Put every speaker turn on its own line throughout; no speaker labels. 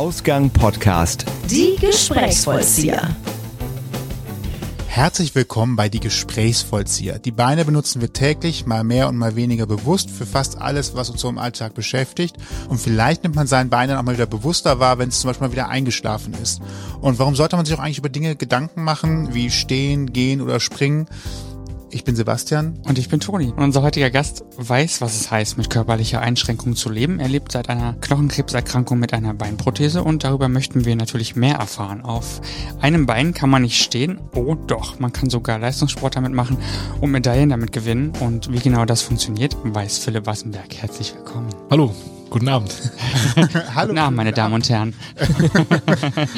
Ausgang Podcast.
Die Gesprächsvollzieher.
Herzlich willkommen bei Die Gesprächsvollzieher. Die Beine benutzen wir täglich, mal mehr und mal weniger bewusst für fast alles, was uns so im Alltag beschäftigt. Und vielleicht nimmt man seinen Beinen auch mal wieder bewusster wahr, wenn es zum Beispiel mal wieder eingeschlafen ist. Und warum sollte man sich auch eigentlich über Dinge Gedanken machen, wie stehen, gehen oder springen? Ich bin Sebastian.
Und ich bin Toni. Und unser heutiger Gast weiß, was es heißt, mit körperlicher Einschränkung zu leben. Er lebt seit einer Knochenkrebserkrankung mit einer Beinprothese und darüber möchten wir natürlich mehr erfahren. Auf einem Bein kann man nicht stehen. Oh doch, man kann sogar Leistungssport damit machen und Medaillen damit gewinnen. Und wie genau das funktioniert, weiß Philipp Wassenberg. Herzlich willkommen.
Hallo. Guten Abend.
Hallo. Guten Abend, meine Damen und Herren.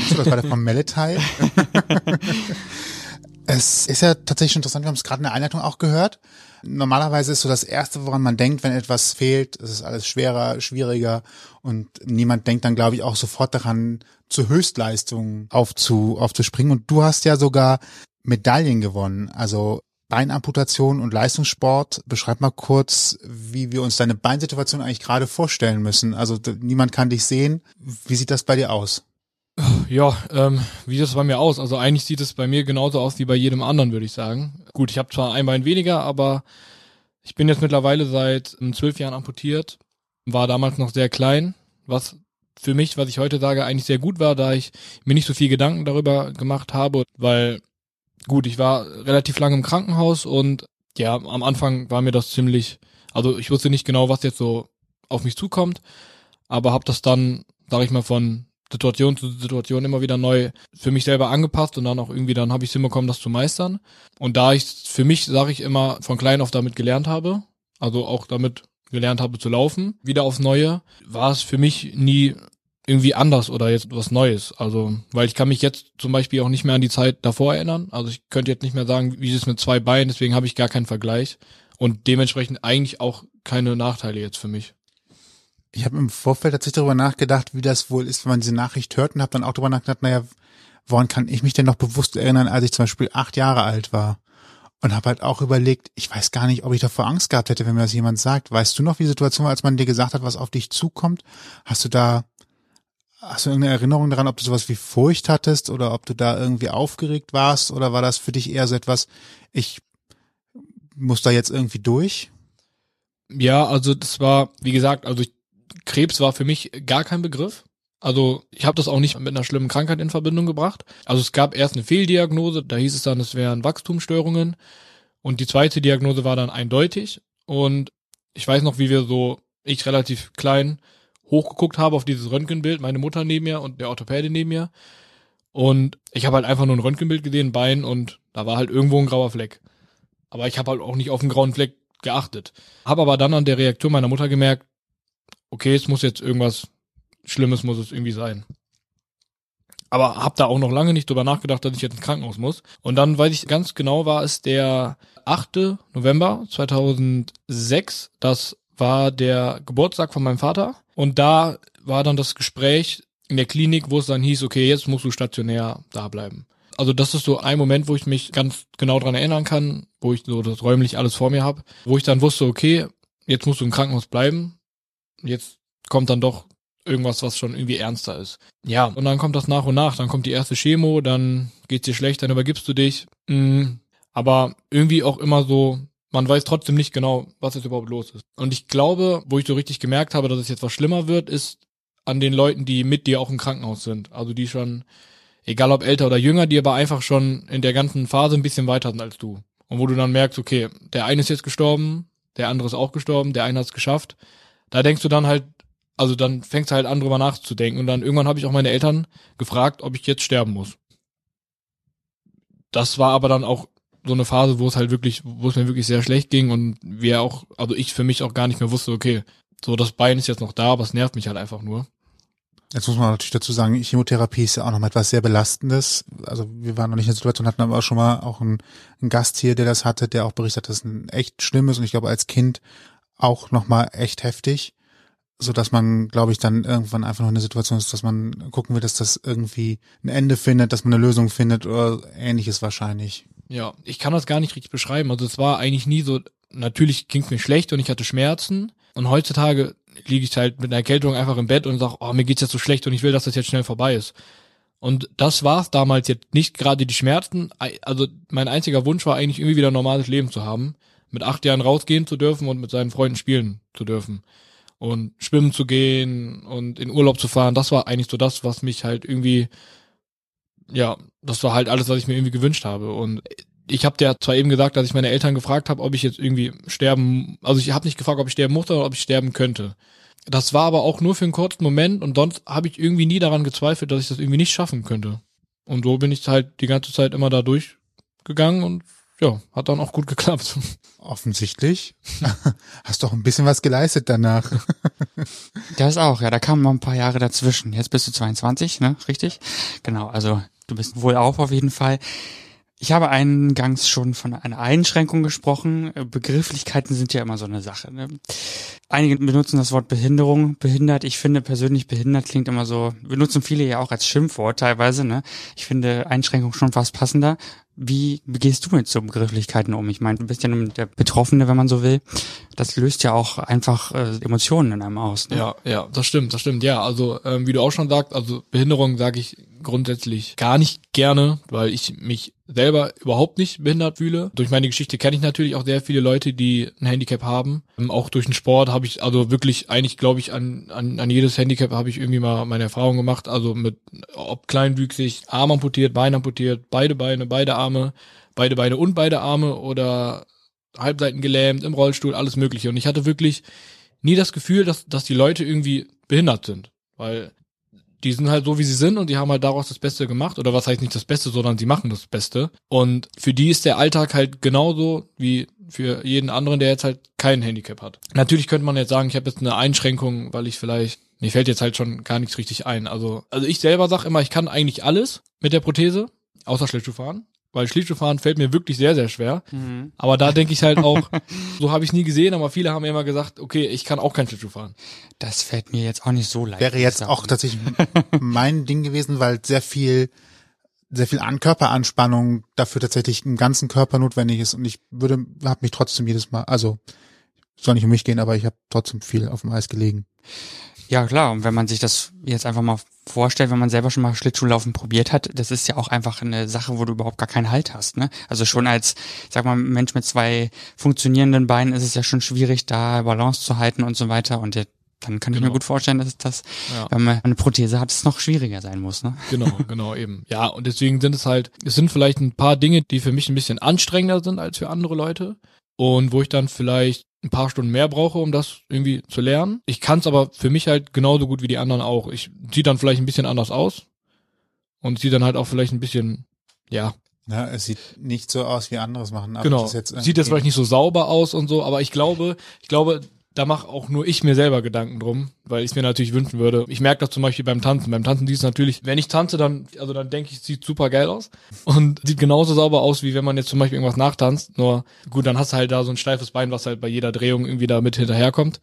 so, das war der von Meletai. Es ist ja tatsächlich interessant, wir haben es gerade in der Einleitung auch gehört. Normalerweise ist so das Erste, woran man denkt, wenn etwas fehlt, es ist alles schwerer, schwieriger und niemand denkt dann, glaube ich, auch sofort daran, zu Höchstleistungen aufzu, aufzuspringen. Und du hast ja sogar Medaillen gewonnen, also Beinamputation und Leistungssport. Beschreib mal kurz, wie wir uns deine Beinsituation eigentlich gerade vorstellen müssen. Also niemand kann dich sehen. Wie sieht das bei dir aus?
Ja, ähm, wie sieht das bei mir aus? Also eigentlich sieht es bei mir genauso aus wie bei jedem anderen, würde ich sagen. Gut, ich habe zwar ein Bein weniger, aber ich bin jetzt mittlerweile seit ähm, zwölf Jahren amputiert, war damals noch sehr klein, was für mich, was ich heute sage, eigentlich sehr gut war, da ich mir nicht so viel Gedanken darüber gemacht habe, weil gut, ich war relativ lange im Krankenhaus und ja, am Anfang war mir das ziemlich, also ich wusste nicht genau, was jetzt so auf mich zukommt, aber habe das dann, sage ich mal, von Situation zu Situation immer wieder neu für mich selber angepasst und dann auch irgendwie, dann habe ich es hinbekommen, das zu meistern. Und da ich für mich, sage ich immer, von klein auf damit gelernt habe, also auch damit gelernt habe zu laufen, wieder aufs Neue, war es für mich nie irgendwie anders oder jetzt was Neues. Also, weil ich kann mich jetzt zum Beispiel auch nicht mehr an die Zeit davor erinnern. Also ich könnte jetzt nicht mehr sagen, wie ist es mit zwei Beinen, deswegen habe ich gar keinen Vergleich. Und dementsprechend eigentlich auch keine Nachteile jetzt für mich.
Ich habe im Vorfeld tatsächlich darüber nachgedacht, wie das wohl ist, wenn man diese Nachricht hört und habe dann auch darüber nachgedacht, naja, woran kann ich mich denn noch bewusst erinnern, als ich zum Beispiel acht Jahre alt war? Und habe halt auch überlegt, ich weiß gar nicht, ob ich davor Angst gehabt hätte, wenn mir das jemand sagt. Weißt du noch, wie die Situation war, als man dir gesagt hat, was auf dich zukommt? Hast du da, hast du irgendeine Erinnerung daran, ob du sowas wie Furcht hattest oder ob du da irgendwie aufgeregt warst oder war das für dich eher so etwas, ich muss da jetzt irgendwie durch?
Ja, also das war, wie gesagt, also ich Krebs war für mich gar kein Begriff. Also ich habe das auch nicht mit einer schlimmen Krankheit in Verbindung gebracht. Also es gab erst eine Fehldiagnose, da hieß es dann, es wären Wachstumsstörungen. Und die zweite Diagnose war dann eindeutig. Und ich weiß noch, wie wir so, ich relativ klein, hochgeguckt habe auf dieses Röntgenbild, meine Mutter neben mir und der Orthopäde neben mir. Und ich habe halt einfach nur ein Röntgenbild gesehen, Bein und da war halt irgendwo ein grauer Fleck. Aber ich habe halt auch nicht auf den grauen Fleck geachtet. Habe aber dann an der Reaktion meiner Mutter gemerkt, okay, es muss jetzt irgendwas Schlimmes muss es irgendwie sein. Aber hab da auch noch lange nicht drüber nachgedacht, dass ich jetzt ins Krankenhaus muss. Und dann weiß ich ganz genau, war es der 8. November 2006. Das war der Geburtstag von meinem Vater. Und da war dann das Gespräch in der Klinik, wo es dann hieß, okay, jetzt musst du stationär da bleiben. Also das ist so ein Moment, wo ich mich ganz genau dran erinnern kann, wo ich so das räumlich alles vor mir habe, wo ich dann wusste, okay, jetzt musst du im Krankenhaus bleiben jetzt kommt dann doch irgendwas, was schon irgendwie ernster ist. Ja, und dann kommt das nach und nach. Dann kommt die erste Chemo, dann geht's dir schlecht, dann übergibst du dich. Mhm. Aber irgendwie auch immer so, man weiß trotzdem nicht genau, was jetzt überhaupt los ist. Und ich glaube, wo ich so richtig gemerkt habe, dass es jetzt was schlimmer wird, ist an den Leuten, die mit dir auch im Krankenhaus sind. Also die schon, egal ob älter oder jünger, die aber einfach schon in der ganzen Phase ein bisschen weiter sind als du. Und wo du dann merkst, okay, der eine ist jetzt gestorben, der andere ist auch gestorben, der eine hat es geschafft da denkst du dann halt, also dann fängst du halt an, drüber nachzudenken. Und dann irgendwann habe ich auch meine Eltern gefragt, ob ich jetzt sterben muss. Das war aber dann auch so eine Phase, wo es halt wirklich, wo es mir wirklich sehr schlecht ging und wir auch, also ich für mich auch gar nicht mehr wusste, okay, so das Bein ist jetzt noch da, aber es nervt mich halt einfach nur.
Jetzt muss man natürlich dazu sagen, Chemotherapie ist ja auch noch mal etwas sehr Belastendes. Also wir waren noch nicht in der Situation, hatten aber auch schon mal auch einen, einen Gast hier, der das hatte, der auch berichtet hat, dass es ein echt schlimmes und ich glaube als Kind auch nochmal echt heftig, so dass man, glaube ich, dann irgendwann einfach noch in der Situation ist, dass man gucken will, dass das irgendwie ein Ende findet, dass man eine Lösung findet oder ähnliches wahrscheinlich.
Ja, ich kann das gar nicht richtig beschreiben. Also es war eigentlich nie so, natürlich ging es mir schlecht und ich hatte Schmerzen. Und heutzutage liege ich halt mit einer Erkältung einfach im Bett und sage, oh, mir geht's jetzt so schlecht und ich will, dass das jetzt schnell vorbei ist. Und das war's damals jetzt nicht gerade die Schmerzen. Also mein einziger Wunsch war eigentlich irgendwie wieder ein normales Leben zu haben, mit acht Jahren rausgehen zu dürfen und mit seinen Freunden spielen zu dürfen und schwimmen zu gehen und in Urlaub zu fahren. Das war eigentlich so das, was mich halt irgendwie, ja, das war halt alles, was ich mir irgendwie gewünscht habe. Und ich habe dir zwar eben gesagt, dass ich meine Eltern gefragt habe, ob ich jetzt irgendwie sterben, also ich habe nicht gefragt, ob ich sterben musste oder ob ich sterben könnte. Das war aber auch nur für einen kurzen Moment und sonst habe ich irgendwie nie daran gezweifelt, dass ich das irgendwie nicht schaffen könnte. Und so bin ich halt die ganze Zeit immer da durchgegangen und ja, hat dann auch gut geklappt.
Offensichtlich. Hast doch ein bisschen was geleistet danach.
das auch, ja, da kamen noch ein paar Jahre dazwischen. Jetzt bist du 22, ne? Richtig? Genau, also du bist wohl auch auf jeden Fall. Ich habe eingangs schon von einer Einschränkung gesprochen. Begrifflichkeiten sind ja immer so eine Sache. Ne? Einige benutzen das Wort Behinderung, behindert. Ich finde persönlich behindert klingt immer so, benutzen viele ja auch als Schimpfwort teilweise. Ne? Ich finde Einschränkung schon fast passender. Wie gehst du mit so Begrifflichkeiten um? Ich meine, du bist ja nun der Betroffene, wenn man so will. Das löst ja auch einfach äh, Emotionen in einem aus.
Ne? Ja, ja, das stimmt, das stimmt. Ja, also ähm, wie du auch schon sagst, also Behinderung sage ich grundsätzlich gar nicht gerne, weil ich mich selber überhaupt nicht behindert fühle. Durch meine Geschichte kenne ich natürlich auch sehr viele Leute, die ein Handicap haben. Ähm, auch durch den Sport habe ich also wirklich eigentlich, glaube ich, an, an, an jedes Handicap habe ich irgendwie mal meine Erfahrung gemacht. Also mit ob kleinwüchsig, Arm amputiert, Bein amputiert, beide Beine, beide Arme, beide Beine und beide Arme oder Halbseiten gelähmt, im Rollstuhl, alles mögliche. Und ich hatte wirklich nie das Gefühl, dass, dass die Leute irgendwie behindert sind. Weil die sind halt so, wie sie sind und die haben halt daraus das Beste gemacht. Oder was heißt nicht das Beste, sondern sie machen das Beste. Und für die ist der Alltag halt genauso wie für jeden anderen, der jetzt halt kein Handicap hat. Natürlich könnte man jetzt sagen, ich habe jetzt eine Einschränkung, weil ich vielleicht, mir fällt jetzt halt schon gar nichts richtig ein. Also, also ich selber sag immer, ich kann eigentlich alles mit der Prothese, außer Schlittschuhfahren weil Schlittschuhfahren fällt mir wirklich sehr, sehr schwer. Mhm. Aber da denke ich halt auch, so habe ich nie gesehen, aber viele haben immer gesagt, okay, ich kann auch kein Schlittschuh fahren.
Das fällt mir jetzt auch nicht so leicht.
Wäre jetzt auch tatsächlich mein Ding gewesen, weil sehr viel sehr viel an Körperanspannung dafür tatsächlich im ganzen Körper notwendig ist und ich würde habe mich trotzdem jedes Mal also soll nicht um mich gehen, aber ich habe trotzdem viel auf dem Eis gelegen.
Ja, klar. Und wenn man sich das jetzt einfach mal vorstellt, wenn man selber schon mal Schlittschuhlaufen probiert hat, das ist ja auch einfach eine Sache, wo du überhaupt gar keinen Halt hast. Ne? Also schon als, sag mal, Mensch mit zwei funktionierenden Beinen ist es ja schon schwierig, da Balance zu halten und so weiter. Und dann kann genau. ich mir genau. gut vorstellen, dass das, ja. wenn man eine Prothese hat, es noch schwieriger sein muss. Ne?
Genau, genau eben. Ja, und deswegen sind es halt, es sind vielleicht ein paar Dinge, die für mich ein bisschen anstrengender sind als für andere Leute. Und wo ich dann vielleicht ein paar Stunden mehr brauche, um das irgendwie zu lernen. Ich kann es aber für mich halt genauso gut wie die anderen auch. Ich sieht dann vielleicht ein bisschen anders aus und sieht dann halt auch vielleicht ein bisschen, ja.
Ja, es sieht nicht so aus, wie anderes machen.
Aber genau. Sieht jetzt vielleicht nicht so sauber aus und so, aber ich glaube, ich glaube, da mache auch nur ich mir selber Gedanken drum, weil ich mir natürlich wünschen würde. Ich merke das zum Beispiel beim Tanzen. Beim Tanzen sieht es natürlich, wenn ich tanze, dann, also dann denke ich, es sieht super geil aus und sieht genauso sauber aus, wie wenn man jetzt zum Beispiel irgendwas nachtanzt. Nur gut, dann hast du halt da so ein steifes Bein, was halt bei jeder Drehung irgendwie da mit hinterherkommt.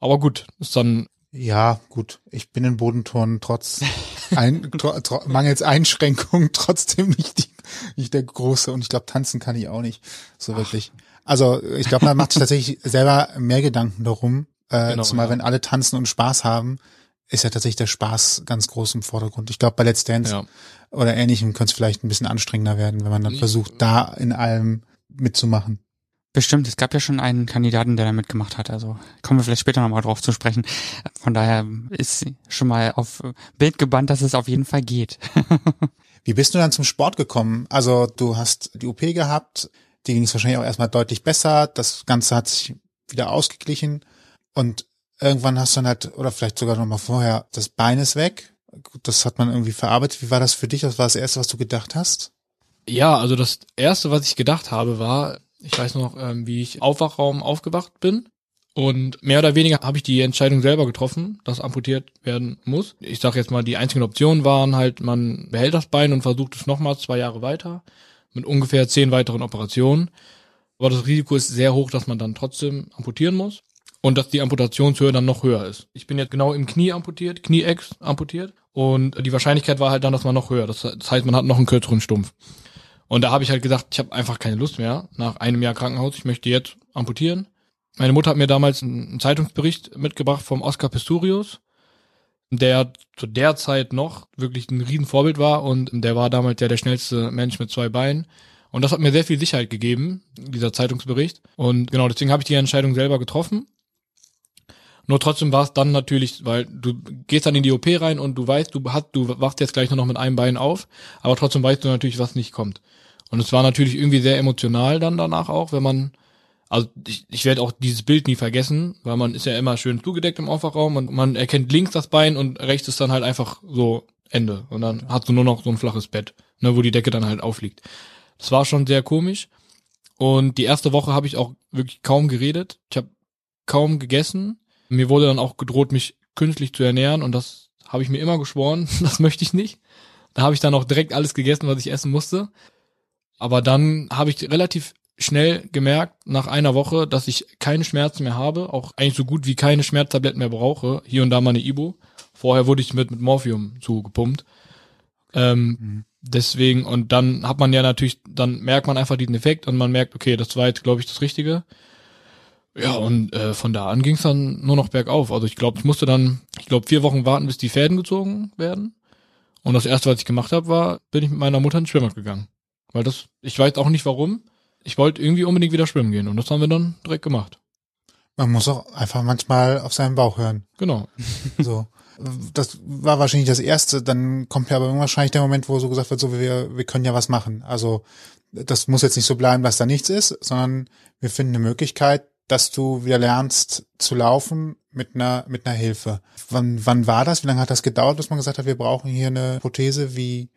Aber gut, ist dann.
Ja, gut. Ich bin in Bodenturnen trotz ein, tro, tro, mangels Einschränkungen trotzdem nicht, die, nicht der große und ich glaube, tanzen kann ich auch nicht so wirklich. Ach. Also ich glaube, man macht sich tatsächlich selber mehr Gedanken darum. Äh, genau, zumal ja. wenn alle tanzen und Spaß haben, ist ja tatsächlich der Spaß ganz groß im Vordergrund. Ich glaube, bei Let's Dance ja. oder ähnlichem könnte es vielleicht ein bisschen anstrengender werden, wenn man dann versucht, da in allem mitzumachen.
Bestimmt, es gab ja schon einen Kandidaten, der da mitgemacht hat. Also kommen wir vielleicht später nochmal drauf zu sprechen. Von daher ist schon mal auf Bild gebannt, dass es auf jeden Fall geht.
Wie bist du dann zum Sport gekommen? Also du hast die OP gehabt, die ging es wahrscheinlich auch erstmal deutlich besser. Das Ganze hat sich wieder ausgeglichen. Und irgendwann hast du dann halt, oder vielleicht sogar noch mal vorher, das Bein ist weg. Das hat man irgendwie verarbeitet. Wie war das für dich? Was war das Erste, was du gedacht hast?
Ja, also das Erste, was ich gedacht habe, war, ich weiß noch, ähm, wie ich Aufwachraum aufgewacht bin. Und mehr oder weniger habe ich die Entscheidung selber getroffen, dass amputiert werden muss. Ich sage jetzt mal, die einzigen Optionen waren halt, man behält das Bein und versucht es nochmal zwei Jahre weiter mit ungefähr zehn weiteren Operationen. Aber das Risiko ist sehr hoch, dass man dann trotzdem amputieren muss und dass die Amputationshöhe dann noch höher ist. Ich bin jetzt genau im Knie amputiert, Knieex amputiert und die Wahrscheinlichkeit war halt dann, dass man noch höher. Das, das heißt, man hat noch einen kürzeren Stumpf. Und da habe ich halt gesagt, ich habe einfach keine Lust mehr nach einem Jahr Krankenhaus. Ich möchte jetzt amputieren. Meine Mutter hat mir damals einen Zeitungsbericht mitgebracht vom Oscar Pistorius, der zu der Zeit noch wirklich ein Riesenvorbild war und der war damals ja der schnellste Mensch mit zwei Beinen. Und das hat mir sehr viel Sicherheit gegeben, dieser Zeitungsbericht. Und genau, deswegen habe ich die Entscheidung selber getroffen. Nur trotzdem war es dann natürlich, weil du gehst dann in die OP rein und du weißt, du hast, du wachst jetzt gleich nur noch mit einem Bein auf, aber trotzdem weißt du natürlich, was nicht kommt. Und es war natürlich irgendwie sehr emotional dann danach auch, wenn man, also ich, ich werde auch dieses Bild nie vergessen, weil man ist ja immer schön zugedeckt im Aufwachraum und man erkennt links das Bein und rechts ist dann halt einfach so Ende. Und dann hast du nur noch so ein flaches Bett, ne, wo die Decke dann halt aufliegt. Das war schon sehr komisch. Und die erste Woche habe ich auch wirklich kaum geredet. Ich habe kaum gegessen. Mir wurde dann auch gedroht, mich künstlich zu ernähren und das habe ich mir immer geschworen, das möchte ich nicht. Da habe ich dann auch direkt alles gegessen, was ich essen musste. Aber dann habe ich relativ schnell gemerkt, nach einer Woche, dass ich keine Schmerzen mehr habe, auch eigentlich so gut wie keine Schmerztabletten mehr brauche. Hier und da mal eine Ibo. Vorher wurde ich mit, mit Morphium zugepumpt. Ähm, mhm. Deswegen, und dann hat man ja natürlich, dann merkt man einfach diesen Effekt und man merkt, okay, das war jetzt, glaube ich, das Richtige. Ja, und äh, von da an ging es dann nur noch bergauf. Also ich glaube, ich musste dann, ich glaube, vier Wochen warten, bis die Fäden gezogen werden. Und das erste, was ich gemacht habe, war, bin ich mit meiner Mutter ins Schwimmbad gegangen. Weil das, ich weiß auch nicht warum. Ich wollte irgendwie unbedingt wieder schwimmen gehen und das haben wir dann direkt gemacht.
Man muss auch einfach manchmal auf seinen Bauch hören.
Genau.
So. Das war wahrscheinlich das erste, dann kommt ja aber wahrscheinlich der Moment, wo so gesagt wird, so wir, wir können ja was machen. Also das muss jetzt nicht so bleiben, dass da nichts ist, sondern wir finden eine Möglichkeit, dass du wieder lernst zu laufen mit einer, mit einer Hilfe. Wann, wann war das? Wie lange hat das gedauert, bis man gesagt hat, wir brauchen hier eine Prothese? Wie,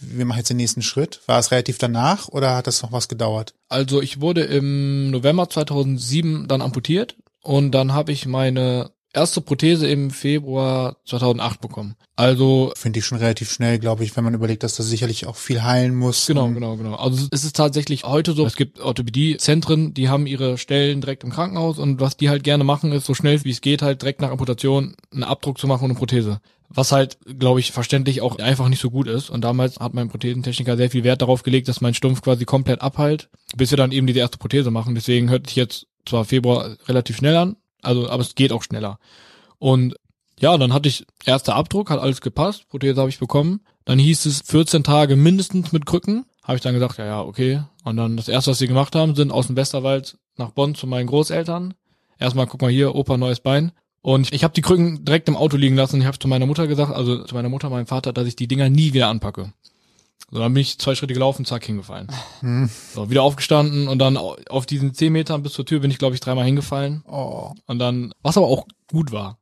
wir machen jetzt den nächsten Schritt? War es relativ danach oder hat das noch was gedauert?
Also ich wurde im November 2007 dann amputiert und dann habe ich meine erste Prothese im Februar 2008 bekommen. Also
finde ich schon relativ schnell, glaube ich, wenn man überlegt, dass das sicherlich auch viel heilen muss.
Genau, genau, genau. Also es ist tatsächlich heute so, es gibt Orthopädie-Zentren, die haben ihre Stellen direkt im Krankenhaus und was die halt gerne machen, ist so schnell wie es geht halt direkt nach Amputation einen Abdruck zu machen und eine Prothese. Was halt, glaube ich, verständlich auch einfach nicht so gut ist. Und damals hat mein Prothesentechniker sehr viel Wert darauf gelegt, dass mein Stumpf quasi komplett abheilt, bis wir dann eben diese erste Prothese machen. Deswegen hört sich jetzt zwar Februar relativ schnell an, also, aber es geht auch schneller. Und ja, dann hatte ich erster Abdruck, hat alles gepasst, Prothese habe ich bekommen. Dann hieß es 14 Tage mindestens mit Krücken. Habe ich dann gesagt, ja, ja, okay. Und dann das erste, was sie gemacht haben, sind aus dem Westerwald nach Bonn zu meinen Großeltern. Erstmal, guck mal hier, Opa, neues Bein. Und ich habe die Krücken direkt im Auto liegen lassen. Ich habe zu meiner Mutter gesagt, also zu meiner Mutter, meinem Vater, dass ich die Dinger nie wieder anpacke. So, dann bin ich zwei Schritte gelaufen, zack, hingefallen. Hm. So, wieder aufgestanden und dann auf diesen zehn Metern bis zur Tür bin ich, glaube ich, dreimal hingefallen.
Oh.
Und dann, was aber auch gut war.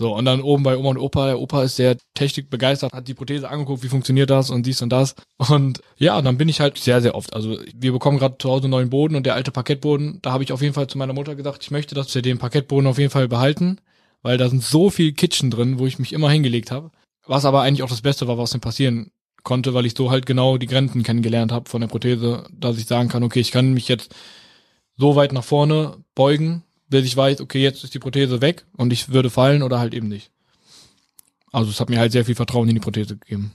So, und dann oben bei Oma und Opa, der Opa ist sehr technikbegeistert, hat die Prothese angeguckt, wie funktioniert das und dies und das. Und ja, dann bin ich halt sehr, sehr oft. Also wir bekommen gerade zu Hause einen neuen Boden und der alte Parkettboden, da habe ich auf jeden Fall zu meiner Mutter gesagt, ich möchte, dass wir den Parkettboden auf jeden Fall behalten, weil da sind so viel Kitchen drin, wo ich mich immer hingelegt habe. Was aber eigentlich auch das Beste war, was denn passieren konnte, weil ich so halt genau die Grenzen kennengelernt habe von der Prothese, dass ich sagen kann, okay, ich kann mich jetzt so weit nach vorne beugen, bis ich weiß, okay, jetzt ist die Prothese weg und ich würde fallen oder halt eben nicht. Also es hat mir halt sehr viel Vertrauen in die Prothese gegeben.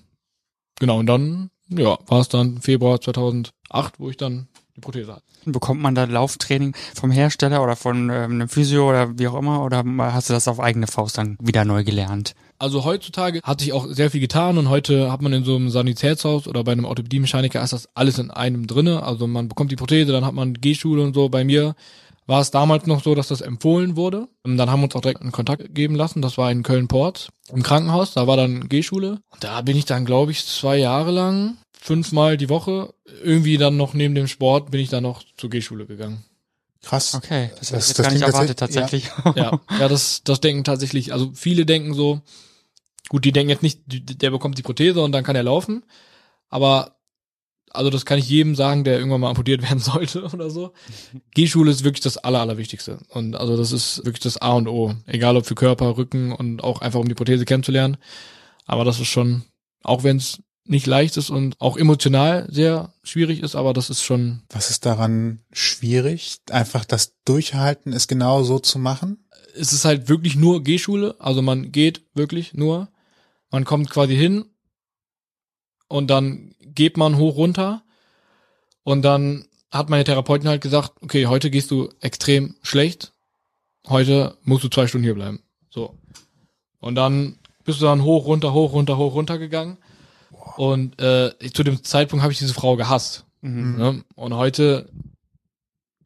Genau, und dann, ja, war es dann Februar 2008, wo ich dann die Prothese hatte.
Bekommt man da Lauftraining vom Hersteller oder von ähm, einem Physio oder wie auch immer oder hast du das auf eigene Faust dann wieder neu gelernt?
Also heutzutage hat sich auch sehr viel getan und heute hat man in so einem Sanitätshaus oder bei einem Orthopädie-Mechaniker ist das alles in einem drinne. Also man bekommt die Prothese, dann hat man Gehschule und so. Bei mir war es damals noch so, dass das empfohlen wurde. Und dann haben wir uns auch direkt einen Kontakt geben lassen. Das war in Köln-Port im Krankenhaus. Da war dann Gehschule. Und da bin ich dann, glaube ich, zwei Jahre lang, fünfmal die Woche, irgendwie dann noch neben dem Sport, bin ich dann noch zur Gehschule gegangen.
Krass.
Okay, das, das, das gar nicht erwartet tatsächlich.
Ja, ja, ja, das, das denken tatsächlich, also viele denken so, gut, die denken jetzt nicht, der bekommt die Prothese und dann kann er laufen. Aber also das kann ich jedem sagen, der irgendwann mal amputiert werden sollte oder so. Gehschule ist wirklich das Aller, Allerwichtigste. Und also das ist wirklich das A und O. Egal ob für Körper, Rücken und auch einfach um die Prothese kennenzulernen. Aber das ist schon, auch wenn es nicht leicht ist und auch emotional sehr schwierig ist, aber das ist schon.
Was ist daran schwierig? Einfach das Durchhalten, es genau so zu machen?
Es ist halt wirklich nur Gehschule. Also man geht wirklich nur. Man kommt quasi hin und dann geht man hoch runter und dann hat meine Therapeutin halt gesagt, okay, heute gehst du extrem schlecht, heute musst du zwei Stunden hier bleiben. So. Und dann bist du dann hoch, runter, hoch, runter, hoch, runter gegangen. Und äh, zu dem Zeitpunkt habe ich diese Frau gehasst.
Mhm.
Ne? Und heute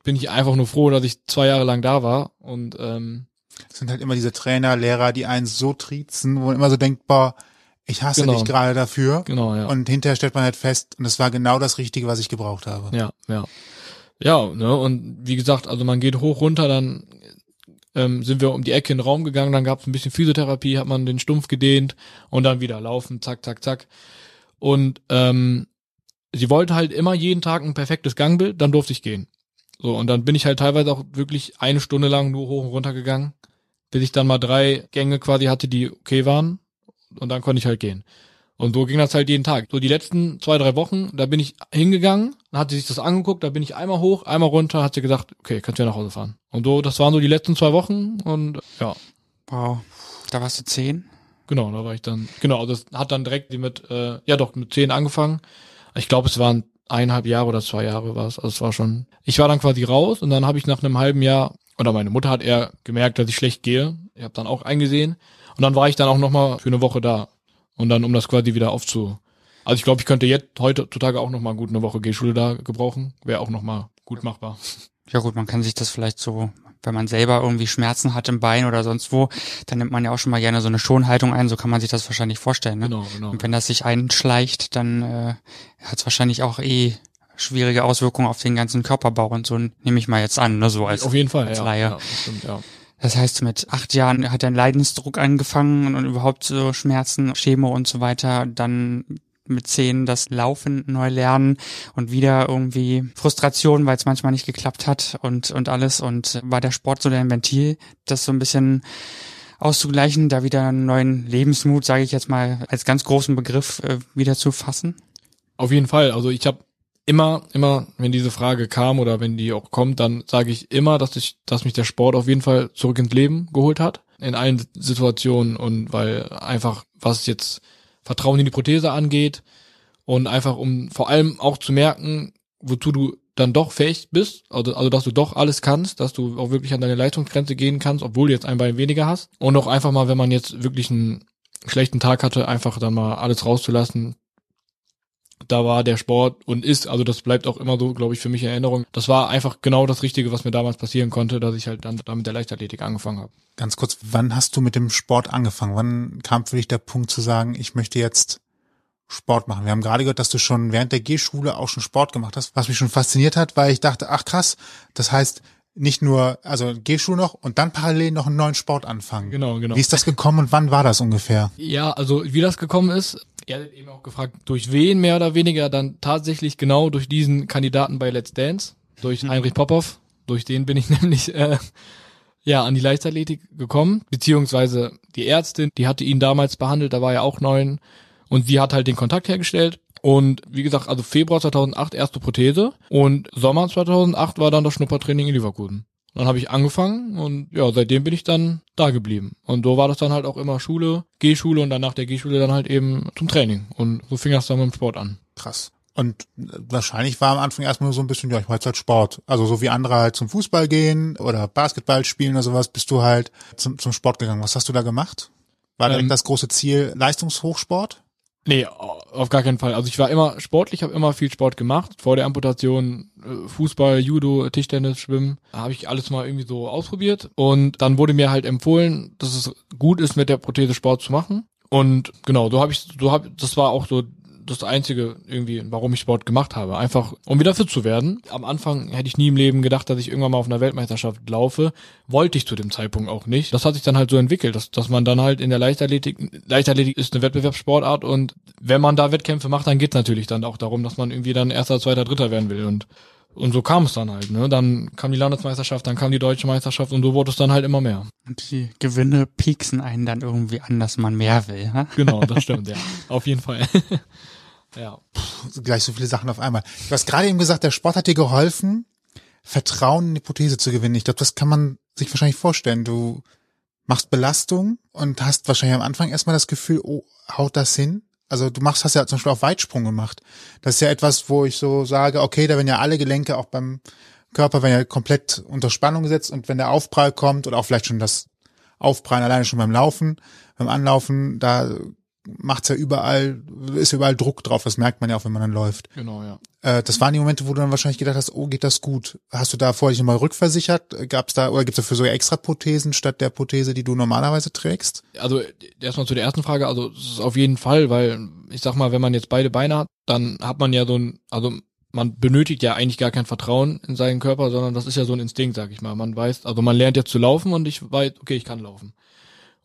bin ich einfach nur froh, dass ich zwei Jahre lang da war. Und ähm,
Es sind halt immer diese Trainer, Lehrer, die einen so triezen, wo man immer so denkt, boah, ich hasse
Genau.
dich gerade dafür.
genau, ja.
Und hinterher stellt man halt fest, und das war genau das Richtige, was ich gebraucht habe.
Ja, ja. Ja, ne, und wie gesagt, also man geht hoch, runter, dann ähm, sind wir um die Ecke in den Raum gegangen, dann gab es ein bisschen Physiotherapie, hat man den Stumpf gedehnt und dann wieder laufen, zack, zack, zack. Und ähm, sie wollte halt immer jeden Tag ein perfektes Gangbild, dann durfte ich gehen. So, und dann bin ich halt teilweise auch wirklich eine Stunde lang nur hoch und runter gegangen, bis ich dann mal drei Gänge quasi hatte, die okay waren. Und dann konnte ich halt gehen. Und so ging das halt jeden Tag. So die letzten zwei, drei Wochen, da bin ich hingegangen, dann hat sie sich das angeguckt, da bin ich einmal hoch, einmal runter, hat sie gesagt, okay, kannst du ja nach Hause fahren. Und so, das waren so die letzten zwei Wochen und ja,
Wow. Da warst du zehn?
genau, da war ich dann, genau, das hat dann direkt mit, äh, ja doch, mit zehn angefangen. Ich glaube, es waren eineinhalb Jahre oder zwei Jahre war es. Also es war schon. Ich war dann quasi raus und dann habe ich nach einem halben Jahr, oder meine Mutter hat eher gemerkt, dass ich schlecht gehe. Ich habe dann auch eingesehen. Und dann war ich dann auch nochmal für eine Woche da. Und dann, um das quasi wieder aufzu. Also ich glaube, ich könnte jetzt heutzutage auch nochmal gut eine Woche Gehschule da gebrauchen. Wäre auch nochmal gut machbar.
Ja gut, man kann sich das vielleicht so, wenn man selber irgendwie Schmerzen hat im Bein oder sonst wo, dann nimmt man ja auch schon mal gerne so eine Schonhaltung ein, so kann man sich das wahrscheinlich vorstellen. Ne?
Genau, genau.
Und wenn das sich einschleicht, dann äh, hat es wahrscheinlich auch eh schwierige Auswirkungen auf den ganzen Körperbau und so, nehme ich mal jetzt an, ne, so als
Auf jeden Fall,
als
ja.
Laie.
ja, stimmt, ja.
Das heißt, mit acht Jahren hat dein Leidensdruck angefangen und überhaupt so Schmerzen, Chemo und so weiter. Dann mit zehn das Laufen neu lernen und wieder irgendwie Frustration, weil es manchmal nicht geklappt hat und, und alles. Und war der Sport so dein Ventil, das so ein bisschen auszugleichen, da wieder einen neuen Lebensmut, sage ich jetzt mal, als ganz großen Begriff äh, wieder zu fassen?
Auf jeden Fall. Also ich habe immer, immer, wenn diese Frage kam oder wenn die auch kommt, dann sage ich immer, dass ich, dass mich der Sport auf jeden Fall zurück ins Leben geholt hat. In allen Situationen und weil einfach, was jetzt Vertrauen in die Prothese angeht und einfach um vor allem auch zu merken, wozu du dann doch fähig bist, also, also dass du doch alles kannst, dass du auch wirklich an deine Leistungsgrenze gehen kannst, obwohl du jetzt ein Bein weniger hast. Und auch einfach mal, wenn man jetzt wirklich einen schlechten Tag hatte, einfach dann mal alles rauszulassen, da war der Sport und ist, also das bleibt auch immer so, glaube ich, für mich in Erinnerung. Das war einfach genau das Richtige, was mir damals passieren konnte, dass ich halt dann da mit der Leichtathletik angefangen habe.
Ganz kurz, wann hast du mit dem Sport angefangen? Wann kam für dich der Punkt zu sagen, ich möchte jetzt Sport machen? Wir haben gerade gehört, dass du schon während der G-Schule auch schon Sport gemacht hast, was mich schon fasziniert hat, weil ich dachte, ach krass, das heißt nicht nur, also G-Schule noch und dann parallel noch einen neuen Sport anfangen.
Genau, genau.
Wie ist das gekommen und wann war das ungefähr?
Ja, also wie das gekommen ist, er hat eben auch gefragt, durch wen mehr oder weniger dann tatsächlich genau durch diesen Kandidaten bei Let's Dance, durch Heinrich Popov, durch den bin ich nämlich äh, ja an die Leichtathletik gekommen, beziehungsweise die Ärztin, die hatte ihn damals behandelt, da war er auch neun. Und sie hat halt den Kontakt hergestellt. Und wie gesagt, also Februar 2008 erste Prothese. Und Sommer 2008 war dann das Schnuppertraining in Leverkusen. Dann habe ich angefangen und ja, seitdem bin ich dann da geblieben. Und so war das dann halt auch immer Schule, G-Schule und dann nach der G-Schule dann halt eben zum Training. Und so fing das dann mit dem Sport an.
Krass. Und äh, wahrscheinlich war am Anfang erstmal nur so ein bisschen, ja, ich wollte halt Sport. Also so wie andere halt zum Fußball gehen oder Basketball spielen oder sowas, bist du halt zum, zum Sport gegangen. Was hast du da gemacht? War direkt
Ähm,
das große Ziel Leistungshochsport?
Nee, auf gar keinen Fall. Also ich war immer sportlich, habe immer viel Sport gemacht. Vor der Amputation äh, Fußball, Judo, Tischtennis, Schwimmen, habe ich alles mal irgendwie so ausprobiert. Und dann wurde mir halt empfohlen, dass es gut ist, mit der Prothese Sport zu machen. Und genau, so habe ich, so hab, das war auch so das Einzige irgendwie, warum ich Sport gemacht habe. Einfach, um wieder fit zu werden. Am Anfang hätte ich nie im Leben gedacht, dass ich irgendwann mal auf einer Weltmeisterschaft laufe. Wollte ich zu dem Zeitpunkt auch nicht. Das hat sich dann halt so entwickelt, dass, dass man dann halt in der Leichtathletik, Leichtathletik ist eine Wettbewerbssportart und wenn man da Wettkämpfe macht, dann geht's natürlich dann auch darum, dass man irgendwie dann erster, zweiter, dritter werden will und und so kam es dann halt, ne? Dann kam die Landesmeisterschaft, dann kam die deutsche Meisterschaft und so wurde es dann halt immer mehr.
Und die Gewinne pieksen einen dann irgendwie an, dass man mehr will. Ha?
Genau, das stimmt, ja. Auf jeden Fall. ja.
Gleich so viele Sachen auf einmal. Du hast gerade eben gesagt, der Sport hat dir geholfen, Vertrauen in die Prothese zu gewinnen. Ich glaube, das kann man sich wahrscheinlich vorstellen. Du machst Belastung und hast wahrscheinlich am Anfang erstmal das Gefühl, oh, haut das hin? Also du machst, hast ja zum Beispiel auch Weitsprung gemacht. Das ist ja etwas, wo ich so sage, okay, da werden ja alle Gelenke auch beim Körper werden ja komplett unter Spannung gesetzt und wenn der Aufprall kommt oder auch vielleicht schon das Aufprallen alleine schon beim Laufen, beim Anlaufen, da macht's ja überall, ist ja überall Druck drauf, das merkt man ja auch, wenn man dann läuft.
Genau, ja.
Äh, das waren die Momente, wo du dann wahrscheinlich gedacht hast, oh, geht das gut? Hast du da vorher dich nochmal rückversichert? Gab's da, oder gibt's dafür sogar extra Prothesen statt der Prothese, die du normalerweise trägst?
Also erstmal zu der ersten Frage, also es ist auf jeden Fall, weil ich sag mal, wenn man jetzt beide Beine hat, dann hat man ja so ein, also man benötigt ja eigentlich gar kein Vertrauen in seinen Körper, sondern das ist ja so ein Instinkt, sag ich mal. Man weiß, also man lernt jetzt zu laufen und ich weiß, okay, ich kann laufen.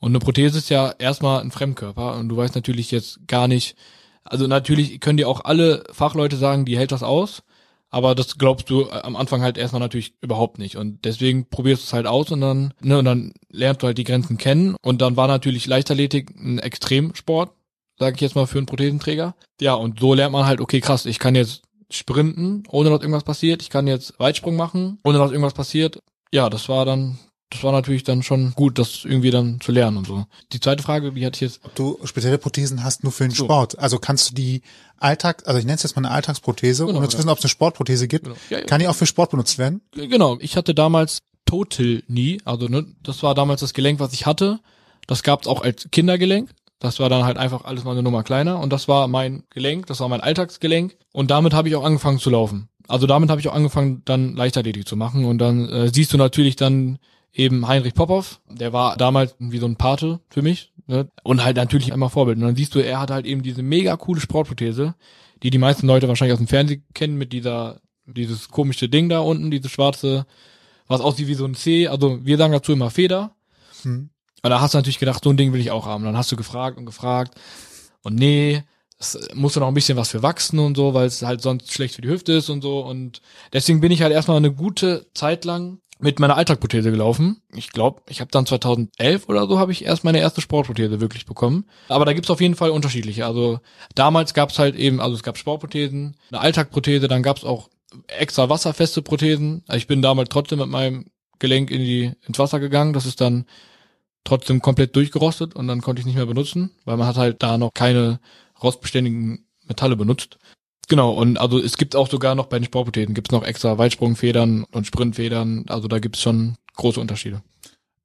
Und eine Prothese ist ja erstmal ein Fremdkörper und du weißt natürlich jetzt gar nicht, also natürlich können dir auch alle Fachleute sagen, die hält das aus, aber das glaubst du am Anfang halt erstmal natürlich überhaupt nicht und deswegen probierst du es halt aus und dann, ne, und dann lernst du halt die Grenzen kennen und dann war natürlich Leichtathletik ein Extremsport, sage ich jetzt mal für einen Prothesenträger. Ja, und so lernt man halt, okay, krass, ich kann jetzt sprinten, ohne dass irgendwas passiert. Ich kann jetzt Weitsprung machen, ohne dass irgendwas passiert. Ja, das war dann, das war natürlich dann schon gut, das irgendwie dann zu lernen und so. Die zweite Frage, die hatte ich jetzt.
Ob du spezielle Prothesen hast nur für den
So.
Sport. Also kannst du die Alltag, also ich nenne es jetzt mal eine Alltagsprothese,
Genau,
um zu wissen, ob es eine Sportprothese gibt.
Genau. Ja, ja.
Kann die auch für Sport benutzt werden?
Genau, ich hatte damals Total Knee, also ne, das war damals das Gelenk, was ich hatte. Das gab's auch als Kindergelenk. Das war dann halt einfach alles mal eine Nummer kleiner und das war mein Gelenk, das war mein Alltagsgelenk und damit habe ich auch angefangen zu laufen. Also damit habe ich auch angefangen dann Leichtathletik zu machen und dann äh, siehst du natürlich dann eben Heinrich Popov, der war damals wie so ein Pate für mich ne? und halt natürlich immer Vorbild. Und dann siehst du, er hat halt eben diese mega coole Sportprothese, die die meisten Leute wahrscheinlich aus dem Fernsehen kennen mit dieser dieses komische Ding da unten, diese schwarze, was aussieht wie so ein C. Also wir sagen dazu immer Feder.
Hm.
Und da hast du natürlich gedacht, so ein Ding will ich auch haben. Dann hast du gefragt und gefragt und nee, es musste noch ein bisschen was für wachsen und so, weil es halt sonst schlecht für die Hüfte ist und so. Und deswegen bin ich halt erstmal eine gute Zeit lang mit meiner Alltagprothese gelaufen. Ich glaube, ich habe dann 2011 oder so habe ich erst meine erste Sportprothese wirklich bekommen. Aber da gibt's auf jeden Fall unterschiedliche. Also damals gab's halt eben, also es gab Sportprothesen, eine Alltagprothese, dann gab's auch extra wasserfeste Prothesen. Also ich bin damals trotzdem mit meinem Gelenk in die ins Wasser gegangen. Das ist dann trotzdem komplett durchgerostet und dann konnte ich nicht mehr benutzen, weil man hat halt da noch keine rostbeständigen Metalle benutzt. Genau, und also es gibt auch sogar noch bei den Sportprothesen gibt's noch extra Weitsprungfedern und Sprintfedern, also da gibt's schon große Unterschiede.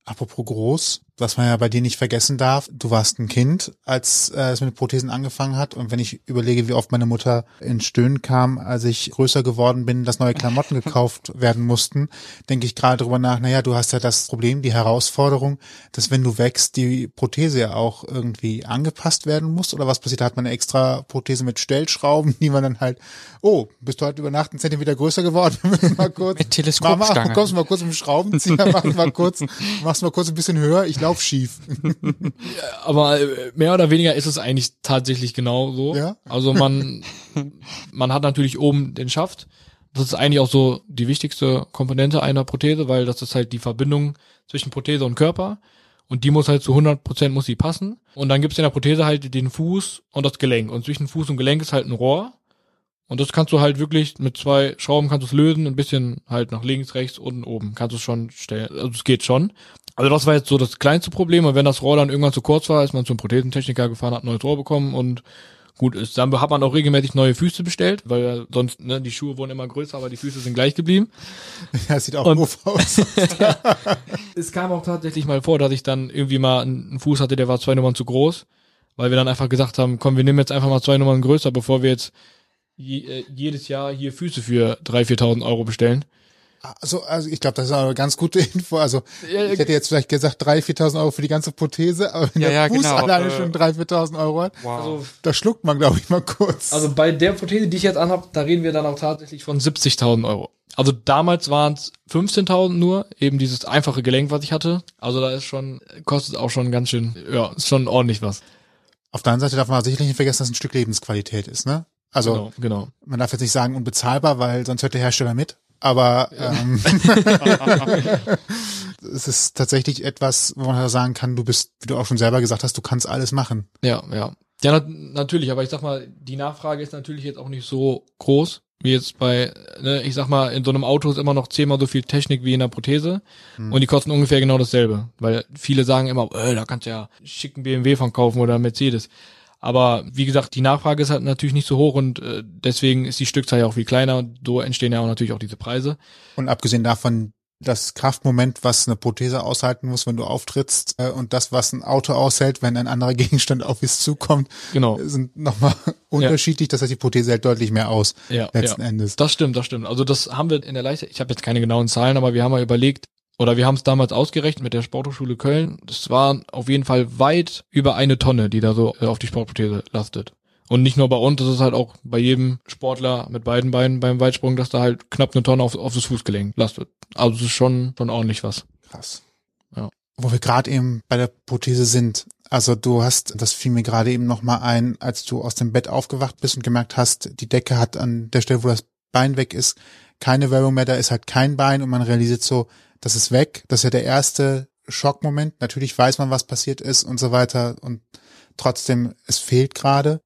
Apropos groß, was man ja bei dir nicht vergessen darf, du warst ein Kind, als äh, es mit Prothesen angefangen hat. Und wenn ich überlege, wie oft meine Mutter in Stöhnen kam, als ich größer geworden bin, dass neue Klamotten gekauft werden mussten, denke ich gerade drüber nach, naja, du hast ja das Problem, die Herausforderung, dass wenn du wächst, die Prothese ja auch irgendwie angepasst werden muss. Oder was passiert? Da hat man eine extra Prothese mit Stellschrauben, die man dann halt, oh, bist du halt über Nacht einen Zentimeter größer geworden? Mal kurz.
Mit Teleskopstange.
Mama, kommst du mal kurz mit dem Schraubenzieher, mach mal kurz, machst mal kurz ein bisschen höher, ich lauf schief.
Aber äh, mehr oder weniger ist es eigentlich tatsächlich genau so.
Ja?
Also man, man hat natürlich oben den Schaft. Das ist eigentlich auch so die wichtigste Komponente einer Prothese, weil das ist halt die Verbindung zwischen Prothese und Körper. Und die muss halt zu 100 Prozent muss die passen. Und dann gibt's in der Prothese halt den Fuß und das Gelenk. Und zwischen Fuß und Gelenk ist halt ein Rohr. Und das kannst du halt wirklich mit zwei Schrauben kannst du es lösen, ein bisschen halt nach links, rechts, unten, oben. Kannst du es schon stellen. Also es geht schon. Also das war jetzt so das kleinste Problem. Und wenn das Rohr dann irgendwann zu kurz war, ist man zum Prothesentechniker gefahren, hat ein neues Rohr bekommen und gut ist. Dann hat man auch regelmäßig neue Füße bestellt, weil ja sonst, ne, die Schuhe wurden immer größer, aber die Füße sind gleich geblieben.
Ja, sieht auch
Und-
doof aus.
Es kam auch tatsächlich mal vor, dass ich dann irgendwie mal einen Fuß hatte, der war zwei Nummern zu groß, weil wir dann einfach gesagt haben, komm, wir nehmen jetzt einfach mal zwei Nummern größer, bevor wir jetzt je, äh, jedes Jahr hier Füße für 3.000, 4.000 Euro bestellen.
Also, also ich glaube, das ist auch eine ganz gute Info. Also
Ja,
ich hätte jetzt vielleicht gesagt 3.000, 4.000 Euro für die ganze Prothese, aber wenn
Ja,
der
ja,
Fuß
genau,
alleine
äh,
schon 3.000, 4.000 Euro hat,
Wow.
Also,
da schluckt man, glaube ich, mal kurz.
also bei der Prothese, die ich jetzt anhab, da reden wir dann auch tatsächlich von 70.000 Euro. Also damals waren es 15.000 nur, eben dieses einfache Gelenk, was ich hatte. Also da ist schon, kostet auch schon ganz schön, ja, ist schon ordentlich was.
Auf der anderen Seite darf man sicherlich nicht vergessen, dass es ein Stück Lebensqualität ist, ne? Also
Genau, genau.
man darf jetzt nicht sagen unbezahlbar, weil sonst hört der Hersteller mit. Aber ähm, es ist tatsächlich etwas, wo man halt sagen kann, du bist, wie du auch schon selber gesagt hast, du kannst alles machen.
Ja, ja. Ja, nat natürlich, aber ich sag mal, die Nachfrage ist natürlich jetzt auch nicht so groß, wie jetzt bei, ne, ich sag mal, in so einem Auto ist immer noch zehnmal so viel Technik wie in der Prothese und die kosten ungefähr genau dasselbe, weil viele sagen immer, äh, da kannst du ja schicken BMW von kaufen oder Mercedes. Aber wie gesagt, die Nachfrage ist halt natürlich nicht so hoch und äh, deswegen ist die Stückzahl ja auch viel kleiner und so entstehen ja auch natürlich auch diese Preise.
Und abgesehen davon, das Kraftmoment, was eine Prothese aushalten muss, wenn du auftrittst, äh, und das, was ein Auto aushält, wenn ein anderer Gegenstand auf es zukommt,
Genau.
sind nochmal unterschiedlich. Das heißt, die Prothese hält deutlich mehr aus,
Ja,
letzten
ja.
Endes.
Das stimmt, das stimmt. Also das haben wir in der Leichtathletik, ich habe jetzt keine genauen Zahlen, aber wir haben mal überlegt, oder wir haben es damals ausgerechnet mit der Sporthochschule Köln. Das war auf jeden Fall weit über eine Tonne, die da so äh, auf die Sportprothese lastet. Und nicht nur bei uns, das ist halt auch bei jedem Sportler mit beiden Beinen beim Weitsprung, dass da halt knapp eine Tonne auf, auf das Fußgelenk lastet. Also es ist schon, schon ordentlich was.
Krass.
Ja.
Wo wir gerade eben bei der Prothese sind. Also du hast, das fiel mir gerade eben nochmal ein, als du aus dem Bett aufgewacht bist und gemerkt hast, die Decke hat an der Stelle, wo das Bein weg ist, keine Wölbung mehr, da ist halt kein Bein und man realisiert so, das ist weg. Das ist ja der erste Schockmoment. Natürlich weiß man, was passiert ist und so weiter und trotzdem, es fehlt gerade.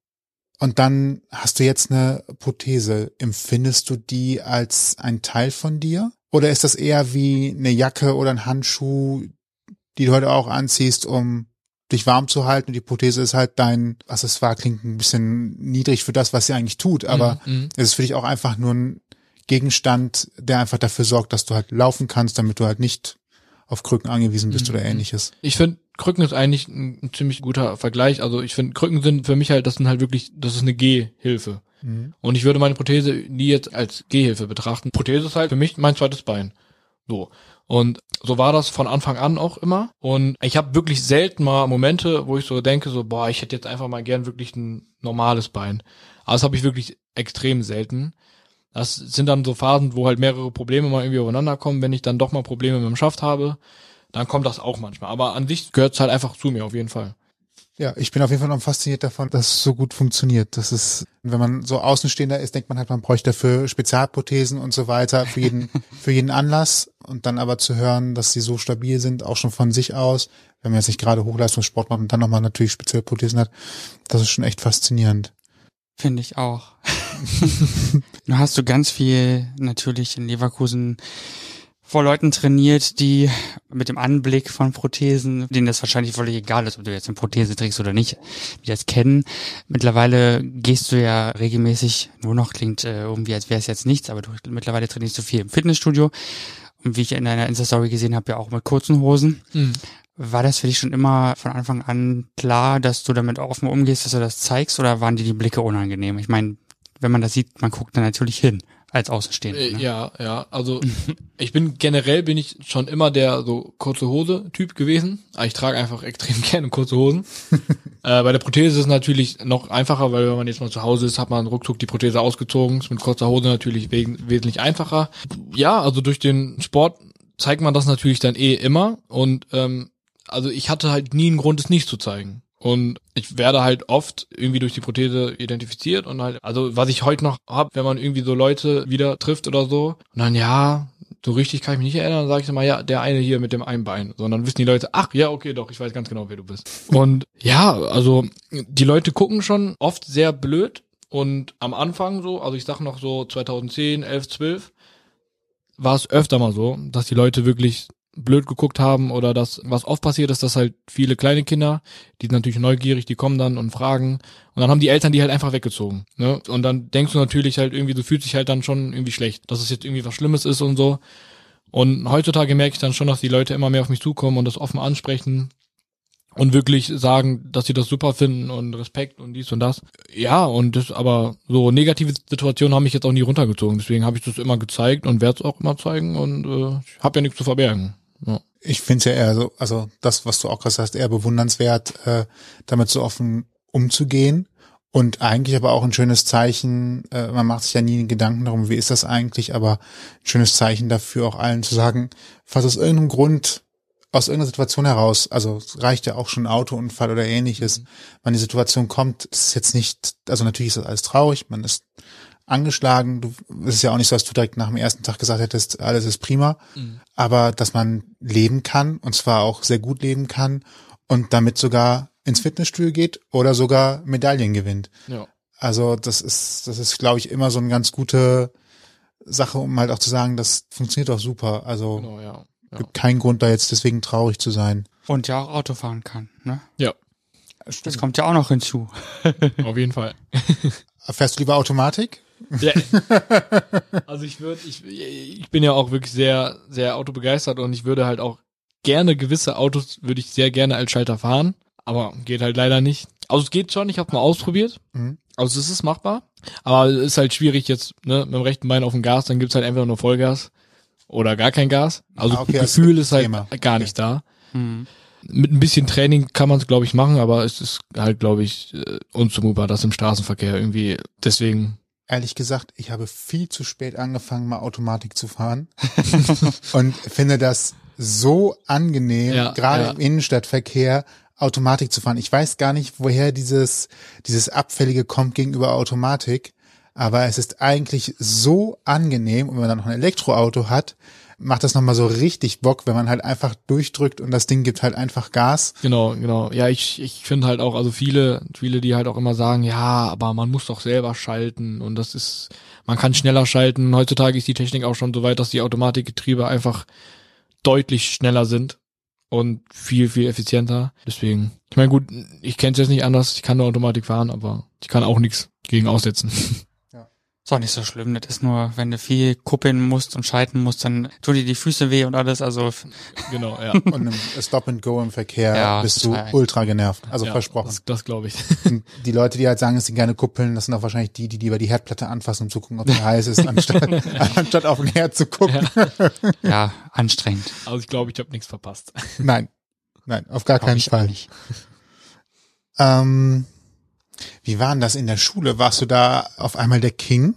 Und dann hast du jetzt eine Prothese. Empfindest du die als ein Teil von dir? Oder ist das eher wie eine Jacke oder ein Handschuh, die du heute auch anziehst, um dich warm zu halten? Und die Prothese ist halt dein Accessoire, klingt ein bisschen niedrig für das, was sie eigentlich tut, aber
Mhm, mhm.
es ist für dich auch einfach nur ein Gegenstand, der einfach dafür sorgt, dass du halt laufen kannst, damit du halt nicht auf Krücken angewiesen bist
Mhm.
oder ähnliches.
Ich finde, Krücken ist eigentlich ein, ein ziemlich guter Vergleich. Also ich finde, Krücken sind für mich halt, das sind halt wirklich, das ist eine Gehhilfe. Und ich würde meine Prothese nie jetzt als Gehhilfe betrachten. Prothese ist halt für mich mein zweites Bein. So. Und so war das von Anfang an auch immer. Und ich habe wirklich selten mal Momente, wo ich so denke, so, boah, ich hätte jetzt einfach mal gern wirklich ein normales Bein. Aber das habe ich wirklich extrem selten. Das sind dann so Phasen, wo halt mehrere Probleme mal irgendwie aufeinander kommen. Wenn ich dann doch mal Probleme mit dem Schaft habe, dann kommt das auch manchmal. Aber an sich gehört es halt einfach zu mir, auf jeden Fall.
Ja, ich bin auf jeden Fall noch fasziniert davon, dass es so gut funktioniert. Das ist, wenn man so Außenstehender ist, denkt man halt, man bräuchte dafür Spezialprothesen und so weiter für jeden, für jeden Anlass. Und dann aber zu hören, dass sie so stabil sind, auch schon von sich aus, wenn man jetzt nicht gerade Hochleistungssport macht und dann nochmal natürlich Spezialprothesen hat, das ist schon echt faszinierend.
Finde ich auch. Nun hast du ganz viel natürlich in Leverkusen vor Leuten trainiert, die mit dem Anblick von Prothesen, denen das wahrscheinlich völlig egal ist, ob du jetzt eine Prothese trägst oder nicht, die das kennen. Mittlerweile gehst du ja regelmäßig, nur noch klingt äh, irgendwie, als wäre es jetzt nichts, aber du mittlerweile trainierst du viel im Fitnessstudio. Und wie ich in deiner Insta-Story gesehen habe, ja auch mit kurzen Hosen. War das für dich schon immer von Anfang an klar, dass du damit offen umgehst, dass du das zeigst, oder waren dir die Blicke unangenehm? Ich meine, wenn man das sieht, man guckt da natürlich hin als Außenstehender.
Äh,
Ne?
Ja, ja. Also ich bin generell bin ich schon immer der so kurze Hose Typ gewesen. Aber Ich trage einfach extrem gerne kurze Hosen. äh, bei der Prothese ist es natürlich noch einfacher, weil wenn man jetzt mal zu Hause ist, hat man ruckzuck die Prothese ausgezogen. Ist mit kurzer Hose natürlich wegen, wesentlich einfacher. Ja, also durch den Sport zeigt man das natürlich dann eh immer. Und ähm, also ich hatte halt nie einen Grund, es nicht zu zeigen. Und ich werde halt oft irgendwie durch die Prothese identifiziert und halt, also was ich heute noch hab, wenn man irgendwie so Leute wieder trifft oder so, und dann ja, so richtig kann ich mich nicht erinnern, dann sage ich immer, ja, der eine hier mit dem einen Bein. Sondern wissen die Leute, ach ja, okay, doch, ich weiß ganz genau, wer du bist. Und ja, also die Leute gucken schon oft sehr blöd und am Anfang so, also ich sag noch so 2010, 11, 12, war es öfter mal so, dass die Leute wirklich blöd geguckt haben oder das, was oft passiert ist, dass halt viele kleine Kinder, die sind natürlich neugierig, die kommen dann und fragen und dann haben die Eltern die halt einfach weggezogen. Ne? Und dann denkst du natürlich halt irgendwie, du fühlst dich halt dann schon irgendwie schlecht, dass es jetzt irgendwie was Schlimmes ist und so. Und heutzutage merke ich dann schon, dass die Leute immer mehr auf mich zukommen und das offen ansprechen und wirklich sagen, dass sie das super finden und Respekt und dies und das. Ja, und das aber so negative Situationen haben mich jetzt auch nie runtergezogen. Deswegen habe ich das immer gezeigt und werde es auch immer zeigen und äh, ich habe ja nichts zu verbergen. Ja.
Ich finde es ja eher so, also das, was du auch gerade sagst, eher bewundernswert, äh, damit so offen umzugehen. Und eigentlich aber auch ein schönes Zeichen, äh, man macht sich ja nie Gedanken darum, wie ist das eigentlich, aber ein schönes Zeichen dafür, auch allen zu sagen, falls aus irgendeinem Grund, aus irgendeiner Situation heraus, also es reicht ja auch schon Autounfall oder ähnliches, wenn die Situation kommt, ist jetzt nicht, also natürlich ist das alles traurig, man ist angeschlagen, du, es ist ja auch nicht so, dass du direkt nach dem ersten Tag gesagt hättest, alles ist prima, aber dass man leben kann und zwar auch sehr gut leben kann und damit sogar ins Fitnessstudio geht oder sogar Medaillen gewinnt.
Ja.
Also das ist, das ist, glaube ich, immer so eine ganz gute Sache, um halt auch zu sagen, das funktioniert doch super. Also
Genau, ja. Ja.
gibt keinen Grund, da jetzt deswegen traurig zu sein.
Und ja auch Auto fahren kann, ne?
ja.
Das kommt ja auch noch hinzu.
Auf jeden Fall.
Fährst du lieber Automatik?
Ja. Also ich würde, ich, ich bin ja auch wirklich sehr, sehr autobegeistert und ich würde halt auch gerne gewisse Autos würde ich sehr gerne als Schalter fahren, aber geht halt leider nicht. Also es geht schon, ich habe mal ausprobiert.
Mhm.
Also es ist machbar, aber es ist halt schwierig jetzt, ne, mit dem rechten Bein auf dem Gas, dann gibt's halt entweder nur Vollgas oder gar kein Gas. Also
Ah, okay, das
Gefühl
ist
halt
Thema.
gar nicht da.
Hm.
Mit ein bisschen Training kann man es, glaube ich, machen, aber es ist halt, glaube ich, äh, unzumutbar, das im Straßenverkehr irgendwie. Deswegen,
Ehrlich gesagt, ich habe viel zu spät angefangen, mal Automatik zu fahren und finde das so angenehm,
Ja,
gerade
ja.
im Innenstadtverkehr Automatik zu fahren. Ich weiß gar nicht, woher dieses dieses abfällige kommt gegenüber Automatik, aber es ist eigentlich so angenehm und wenn man dann noch ein Elektroauto hat, macht das nochmal so richtig Bock, wenn man halt einfach durchdrückt und das Ding gibt halt einfach Gas.
genau, genau. Ja, ich, ich finde halt auch, also viele, viele, die halt auch immer sagen, ja, aber man muss doch selber schalten und das ist, man kann schneller schalten. Heutzutage ist die Technik auch schon so weit, dass die Automatikgetriebe einfach deutlich schneller sind und viel, viel effizienter. Deswegen, ich meine, gut, ich kenne es jetzt nicht anders, ich kann nur Automatik fahren, aber ich kann auch nichts gegen aussetzen.
Ist auch nicht so schlimm. Das ist nur, wenn du viel kuppeln musst und schalten musst, dann tun dir die Füße weh und alles. Also
genau, ja.
Und im Stop and Go im Verkehr
Ja,
bist du ultra genervt. Also
ja,
versprochen.
Das, das glaube ich.
Und die Leute, die halt sagen, dass sie gerne kuppeln, das sind auch wahrscheinlich die, die lieber die Herdplatte anfassen, um zu gucken, ob sie heiß ist, anstatt, anstatt auf den Herd zu gucken.
ja, anstrengend.
Also ich glaube, ich habe nichts verpasst.
Nein, nein, auf gar
Glaub
keinen
ich auch
Fall.
nicht.
Ähm, wie war denn das in der Schule? Warst du da auf einmal der King?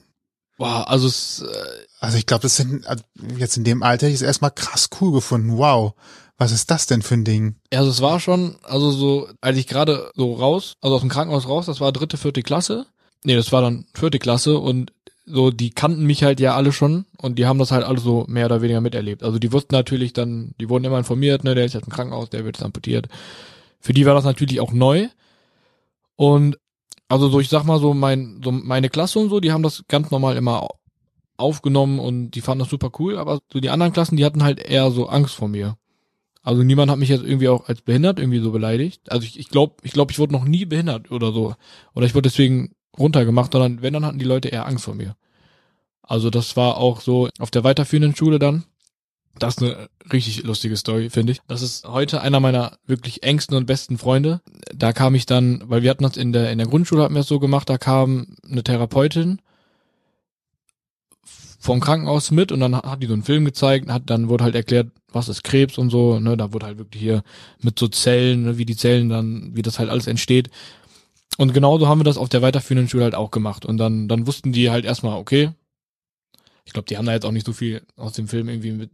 Boah, also es, äh,
Also ich glaube, das sind also jetzt in dem Alter, ich es erstmal krass cool gefunden. Wow, was ist das denn für ein Ding?
also es war schon, also so, als ich gerade so raus, also aus dem Krankenhaus raus, das war dritte, vierte Klasse. Nee, das war dann vierte Klasse und so, die kannten mich halt ja alle schon und die haben das halt alle so mehr oder weniger miterlebt. Also die wussten natürlich dann, die wurden immer informiert, ne, der ist jetzt im Krankenhaus, der wird jetzt amputiert. Für die war das natürlich auch neu. Und also so, ich sag mal so, mein, so meine Klasse und so, die haben das ganz normal immer au- aufgenommen und die fanden das super cool, aber so die anderen Klassen, die hatten halt eher so Angst vor mir. Also niemand hat mich jetzt irgendwie auch als behindert irgendwie so beleidigt. Also ich, ich glaube, ich glaube, ich wurde noch nie behindert oder so. Oder ich wurde deswegen runtergemacht, sondern wenn, dann hatten die Leute eher Angst vor mir. Also das war auch so auf der weiterführenden Schule dann. Das ist eine richtig lustige Story, finde ich. Das ist heute einer meiner wirklich engsten und besten Freunde. Da kam ich dann, weil wir hatten das in der, in der Grundschule hatten wir es so gemacht, da kam eine Therapeutin vom Krankenhaus mit und dann hat die so einen Film gezeigt, hat, dann wurde halt erklärt, was ist Krebs und so, ne, da wurde halt wirklich hier mit so Zellen, ne, wie die Zellen dann, wie das halt alles entsteht. Und genauso haben wir das auf der weiterführenden Schule halt auch gemacht. Und dann, dann wussten die halt erstmal, okay, ich glaube, die haben da jetzt auch nicht so viel aus dem Film irgendwie mit,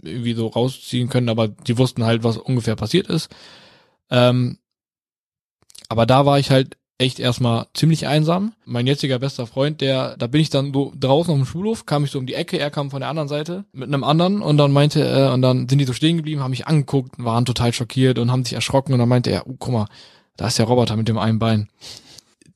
irgendwie so rausziehen können, aber die wussten halt, was ungefähr passiert ist. Ähm, aber da war ich halt echt erstmal ziemlich einsam. Mein jetziger bester Freund, der, da bin ich dann so draußen auf dem Schulhof, kam ich so um die Ecke, er kam von der anderen Seite mit einem anderen und dann meinte er, und dann sind die so stehen geblieben, haben mich angeguckt, waren total schockiert und haben sich erschrocken und dann meinte er, oh, guck mal, da ist der Roboter mit dem einen Bein.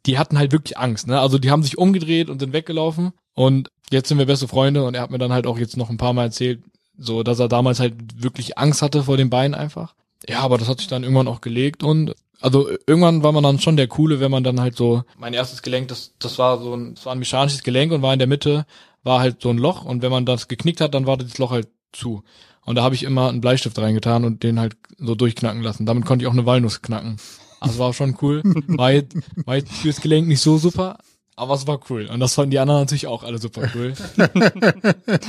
Die hatten halt wirklich Angst, ne? Also die haben sich umgedreht und sind weggelaufen und jetzt sind wir beste Freunde und er hat mir dann halt auch jetzt noch ein paar Mal erzählt, so, dass er damals halt wirklich Angst hatte vor dem Bein einfach. Ja, aber das hat sich dann irgendwann auch gelegt und also irgendwann war man dann schon der Coole, wenn man dann halt so, mein erstes Gelenk, das, das war so ein, das war ein mechanisches Gelenk und war in der Mitte, war halt so ein Loch und wenn man das geknickt hat, dann war das Loch halt zu. Und da habe ich immer einen Bleistift reingetan und den halt so durchknacken lassen. Damit konnte ich auch eine Walnuss knacken. Also war schon cool. War jetzt, war jetzt fürs Gelenk nicht so super, aber es war cool. Und das fanden die anderen natürlich auch alle super cool.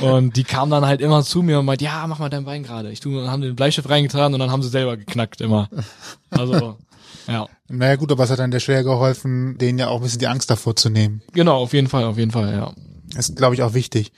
und die kamen dann halt immer zu mir und meint, ja, mach mal dein Bein gerade. Ich tu und haben den Bleistift reingetan und dann haben sie selber geknackt immer. Also, ja.
Naja gut, aber es hat an der Stelle geholfen, denen ja auch ein bisschen die Angst davor zu nehmen.
Genau, auf jeden Fall, auf jeden Fall, ja.
Das ist, glaube ich, auch wichtig.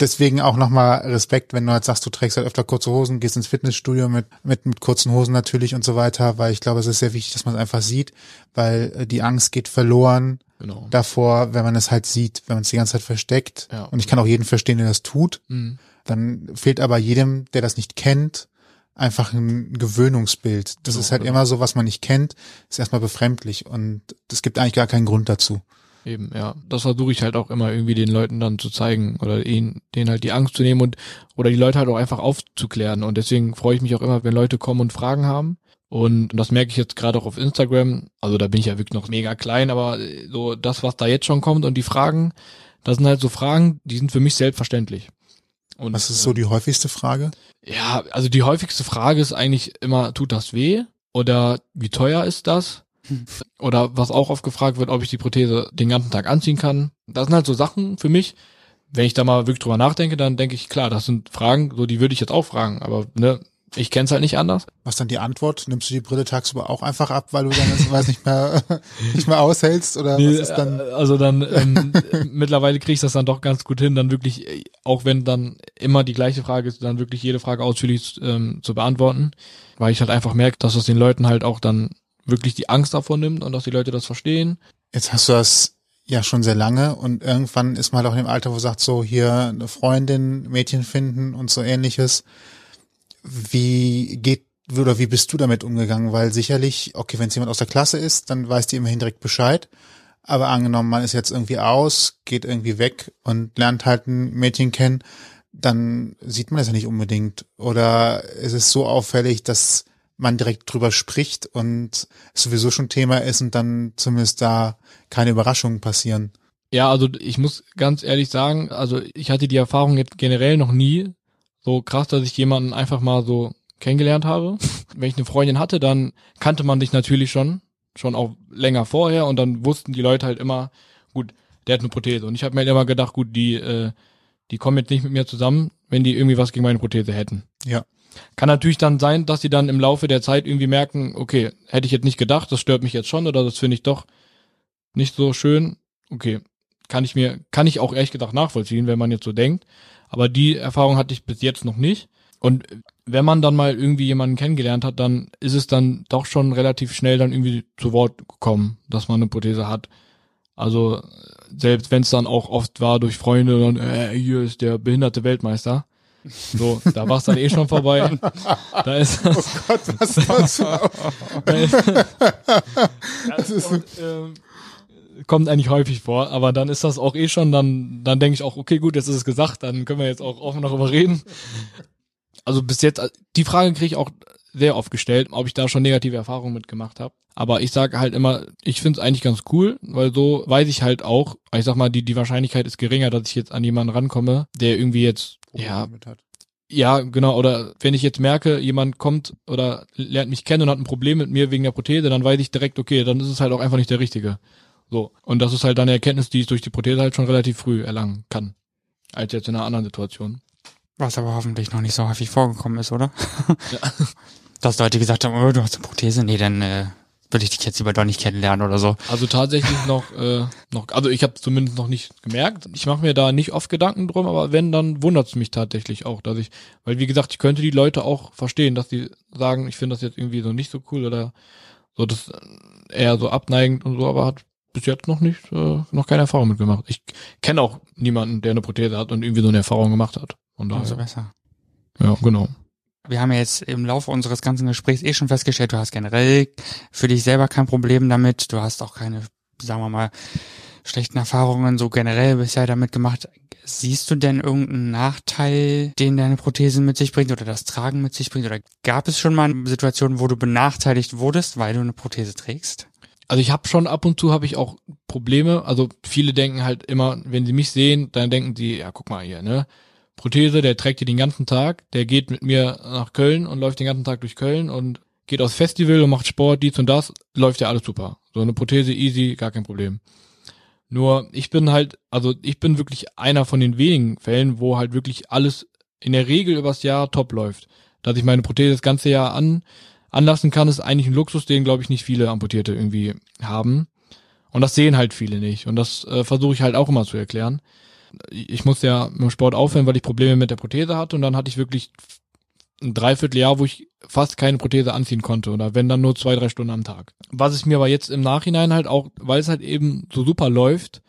Deswegen auch nochmal Respekt, wenn du halt sagst, du trägst halt öfter kurze Hosen, gehst ins Fitnessstudio mit, mit, mit kurzen Hosen natürlich und so weiter, weil ich glaube, es ist sehr wichtig, dass man es einfach sieht, weil äh, die Angst geht verloren
Genau.
davor, wenn man es halt sieht, wenn man es die ganze Zeit versteckt.
Ja.
Und ich kann auch jeden verstehen, der das tut.
Mhm.
Dann fehlt aber jedem, der das nicht kennt, einfach ein Gewöhnungsbild. Das
Genau,
ist halt
genau.
immer so, was man nicht kennt, ist erstmal befremdlich und es gibt eigentlich gar keinen Grund dazu.
Eben, ja. Das versuche ich halt auch immer irgendwie den Leuten dann zu zeigen oder ihnen, denen halt die Angst zu nehmen und oder die Leute halt auch einfach aufzuklären. Und deswegen freue ich mich auch immer, wenn Leute kommen und Fragen haben. Und das merke ich jetzt gerade auch auf Instagram. Also da bin ich ja wirklich noch mega klein, aber so das, was da jetzt schon kommt und die Fragen, das sind halt so Fragen, die sind für mich selbstverständlich.
Und, was ist so die häufigste Frage?
Ja, also die häufigste Frage ist eigentlich immer, tut das weh? Oder wie teuer ist das? Oder was auch oft gefragt wird, ob ich die Prothese den ganzen Tag anziehen kann. Das sind halt so Sachen für mich. Wenn ich da mal wirklich drüber nachdenke, dann denke ich, klar, das sind Fragen, so die würde ich jetzt auch fragen. Aber ne, ich kenne es halt nicht anders.
Was dann die Antwort? Nimmst du die Brille tagsüber auch einfach ab, weil du dann weiß nicht mehr nicht mehr aushältst oder nee, was ist dann?
Äh, also dann ähm, mittlerweile kriege ich das dann doch ganz gut hin, dann wirklich, auch wenn dann immer die gleiche Frage ist, dann wirklich jede Frage ausführlich ähm, zu beantworten, weil ich halt einfach merke, dass es den Leuten halt auch dann wirklich die Angst davor nimmt und dass die Leute das verstehen.
Jetzt hast du das ja schon sehr lange und irgendwann ist man halt auch in dem Alter, wo sagt so hier eine Freundin, Mädchen finden und so ähnliches wie geht oder wie bist du damit umgegangen? Weil sicherlich, okay, wenn es jemand aus der Klasse ist, dann weiß die immerhin direkt Bescheid. Aber angenommen, man ist jetzt irgendwie aus, geht irgendwie weg und lernt halt ein Mädchen kennen, dann sieht man das ja nicht unbedingt. Oder ist es so auffällig, dass man direkt drüber spricht und es sowieso schon Thema ist und dann zumindest da keine Überraschungen passieren?
Ja, also ich muss ganz ehrlich sagen, also ich hatte die Erfahrung jetzt generell noch nie, so krass, dass ich jemanden einfach mal so kennengelernt habe. Wenn ich eine Freundin hatte, dann kannte man dich natürlich schon, schon auch länger vorher und dann wussten die Leute halt immer, gut, der hat eine Prothese. Und ich habe mir halt immer gedacht, gut, die, äh, die kommen jetzt nicht mit mir zusammen, wenn die irgendwie was gegen meine Prothese hätten.
Ja.
Kann natürlich dann sein, dass sie dann im Laufe der Zeit irgendwie merken, okay, hätte ich jetzt nicht gedacht, das stört mich jetzt schon oder das finde ich doch nicht so schön. Okay, kann ich mir, kann ich auch ehrlich gesagt nachvollziehen, wenn man jetzt so denkt. Aber die Erfahrung hatte ich bis jetzt noch nicht. Und wenn man dann mal irgendwie jemanden kennengelernt hat, dann ist es dann doch schon relativ schnell dann irgendwie zu Wort gekommen, dass man eine Prothese hat. Also selbst wenn es dann auch oft war durch Freunde, dann äh, hier ist der behinderte Weltmeister. So, da war es dann eh schon vorbei. Da ist das, oh Gott, was ist das da ist, das ist, und, ähm, kommt eigentlich häufig vor, aber dann ist das auch eh schon, dann, dann denke ich auch, okay, gut, jetzt ist es gesagt, dann können wir jetzt auch offen darüber reden. Also bis jetzt, die Frage kriege ich auch sehr oft gestellt, ob ich da schon negative Erfahrungen mitgemacht habe. Aber ich sage halt immer, ich finde es eigentlich ganz cool, weil so weiß ich halt auch, ich sag mal, die, die Wahrscheinlichkeit ist geringer, dass ich jetzt an jemanden rankomme, der irgendwie jetzt, ja, ja, genau. Oder wenn ich jetzt merke, jemand kommt oder lernt mich kennen und hat ein Problem mit mir wegen der Prothese, dann weiß ich direkt, okay, dann ist es halt auch einfach nicht der Richtige. So. Und das ist halt dann eine Erkenntnis, die ich durch die Prothese halt schon relativ früh erlangen kann. Als jetzt in einer anderen Situation.
Was aber hoffentlich noch nicht so häufig vorgekommen ist, oder? Ja. Dass Leute gesagt haben, oh, du hast eine Prothese, nee, dann äh, will ich dich jetzt lieber doch nicht kennenlernen oder so.
Also tatsächlich noch, äh, noch, also ich habe zumindest noch nicht gemerkt. Ich mache mir da nicht oft Gedanken drum, aber wenn, dann wundert es mich tatsächlich auch, dass ich, weil wie gesagt, ich könnte die Leute auch verstehen, dass die sagen, ich finde das jetzt irgendwie so nicht so cool oder so das eher so abneigend und so, aber hat bis jetzt noch nicht, äh, noch keine Erfahrung mitgemacht. Ich kenne auch niemanden, der eine Prothese hat und irgendwie so eine Erfahrung gemacht hat.
Und daher, Umso besser.
Ja, genau.
Wir haben ja jetzt im Laufe unseres ganzen Gesprächs eh schon festgestellt, du hast generell für dich selber kein Problem damit. Du hast auch keine, sagen wir mal, schlechten Erfahrungen so generell bisher damit gemacht. Siehst du denn irgendeinen Nachteil, den deine Prothese mit sich bringt oder das Tragen mit sich bringt? Oder gab es schon mal Situationen, wo du benachteiligt wurdest, weil du eine Prothese trägst?
also ich habe schon ab und zu habe ich auch Probleme. Also viele denken halt immer, wenn sie mich sehen, dann denken sie, ja guck mal hier, ne? Prothese, der trägt die den ganzen Tag, der geht mit mir nach Köln und läuft den ganzen Tag durch Köln und geht aufs Festival und macht Sport, dies und das, läuft ja alles super. So eine Prothese easy, gar kein Problem. Nur ich bin halt, also ich bin wirklich einer von den wenigen Fällen, wo halt wirklich alles in der Regel übers Jahr top läuft. Dass ich meine Prothese das ganze Jahr an anlassen kann, ist eigentlich ein Luxus, den, glaube ich, nicht viele Amputierte irgendwie haben. Und das sehen halt viele nicht. Und das äh, versuche ich halt auch immer zu erklären. Ich musste ja dem Sport aufhören, weil ich Probleme mit der Prothese hatte. Und dann hatte ich wirklich ein Dreivierteljahr, wo ich fast keine Prothese anziehen konnte. Oder wenn dann nur zwei, drei Stunden am Tag. Was es mir aber jetzt im Nachhinein halt auch, weil es halt eben so super läuft,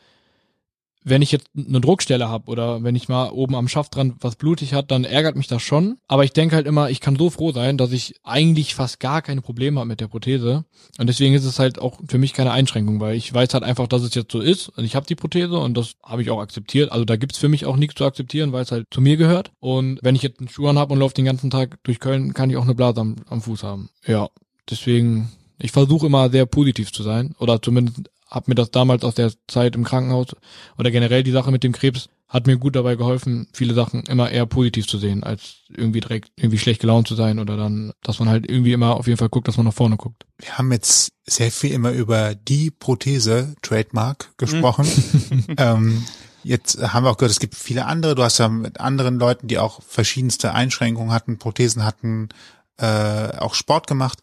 wenn ich jetzt eine Druckstelle habe oder wenn ich mal oben am Schaft dran was blutig hat, dann ärgert mich das schon. Aber ich denke halt immer, ich kann so froh sein, dass ich eigentlich fast gar keine Probleme habe mit der Prothese. Und deswegen ist es halt auch für mich keine Einschränkung, weil ich weiß halt einfach, dass es jetzt so ist. Und ich habe die Prothese und das habe ich auch akzeptiert. Also da gibt's für mich auch nichts zu akzeptieren, weil es halt zu mir gehört. Und wenn ich jetzt einen Schuh an habe und laufe den ganzen Tag durch Köln, kann ich auch eine Blase am, am Fuß haben. Ja, deswegen, ich versuche immer sehr positiv zu sein oder zumindest habe mir das damals aus der Zeit im Krankenhaus oder generell die Sache mit dem Krebs hat mir gut dabei geholfen, viele Sachen immer eher positiv zu sehen, als irgendwie direkt irgendwie schlecht gelaunt zu sein oder dann, dass man halt irgendwie immer auf jeden Fall guckt, dass man nach vorne guckt.
Wir haben jetzt sehr viel immer über die Prothese, Trademark, gesprochen. ähm, jetzt haben wir auch gehört, es gibt viele andere. Du hast ja mit anderen Leuten, die auch verschiedenste Einschränkungen hatten, Prothesen hatten, äh, auch Sport gemacht.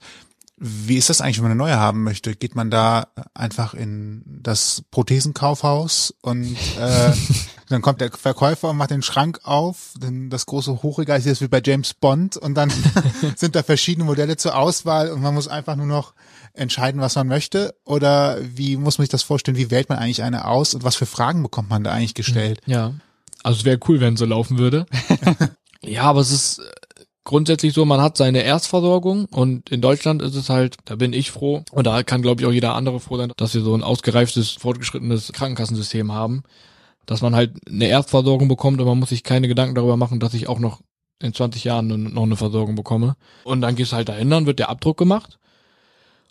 Wie ist das eigentlich, wenn man eine neue haben möchte? Geht man da einfach in das Prothesenkaufhaus und äh, dann kommt der Verkäufer und macht den Schrank auf, denn das große Hochregal ist jetzt wie bei James Bond und dann sind da verschiedene Modelle zur Auswahl und man muss einfach nur noch entscheiden, was man möchte? Oder wie muss man sich das vorstellen? Wie wählt man eigentlich eine aus und was für Fragen bekommt man da eigentlich gestellt?
Ja. Also es wäre cool, wenn es so laufen würde. ja, aber es ist grundsätzlich so, man hat seine Erstversorgung und in Deutschland ist es halt, da bin ich froh und da kann glaube ich auch jeder andere froh sein, dass wir so ein ausgereiftes, fortgeschrittenes Krankenkassensystem haben, dass man halt eine Erstversorgung bekommt und man muss sich keine Gedanken darüber machen, dass ich auch noch in 20 Jahren noch eine Versorgung bekomme. Und dann gehst du halt dahin, dann wird der Abdruck gemacht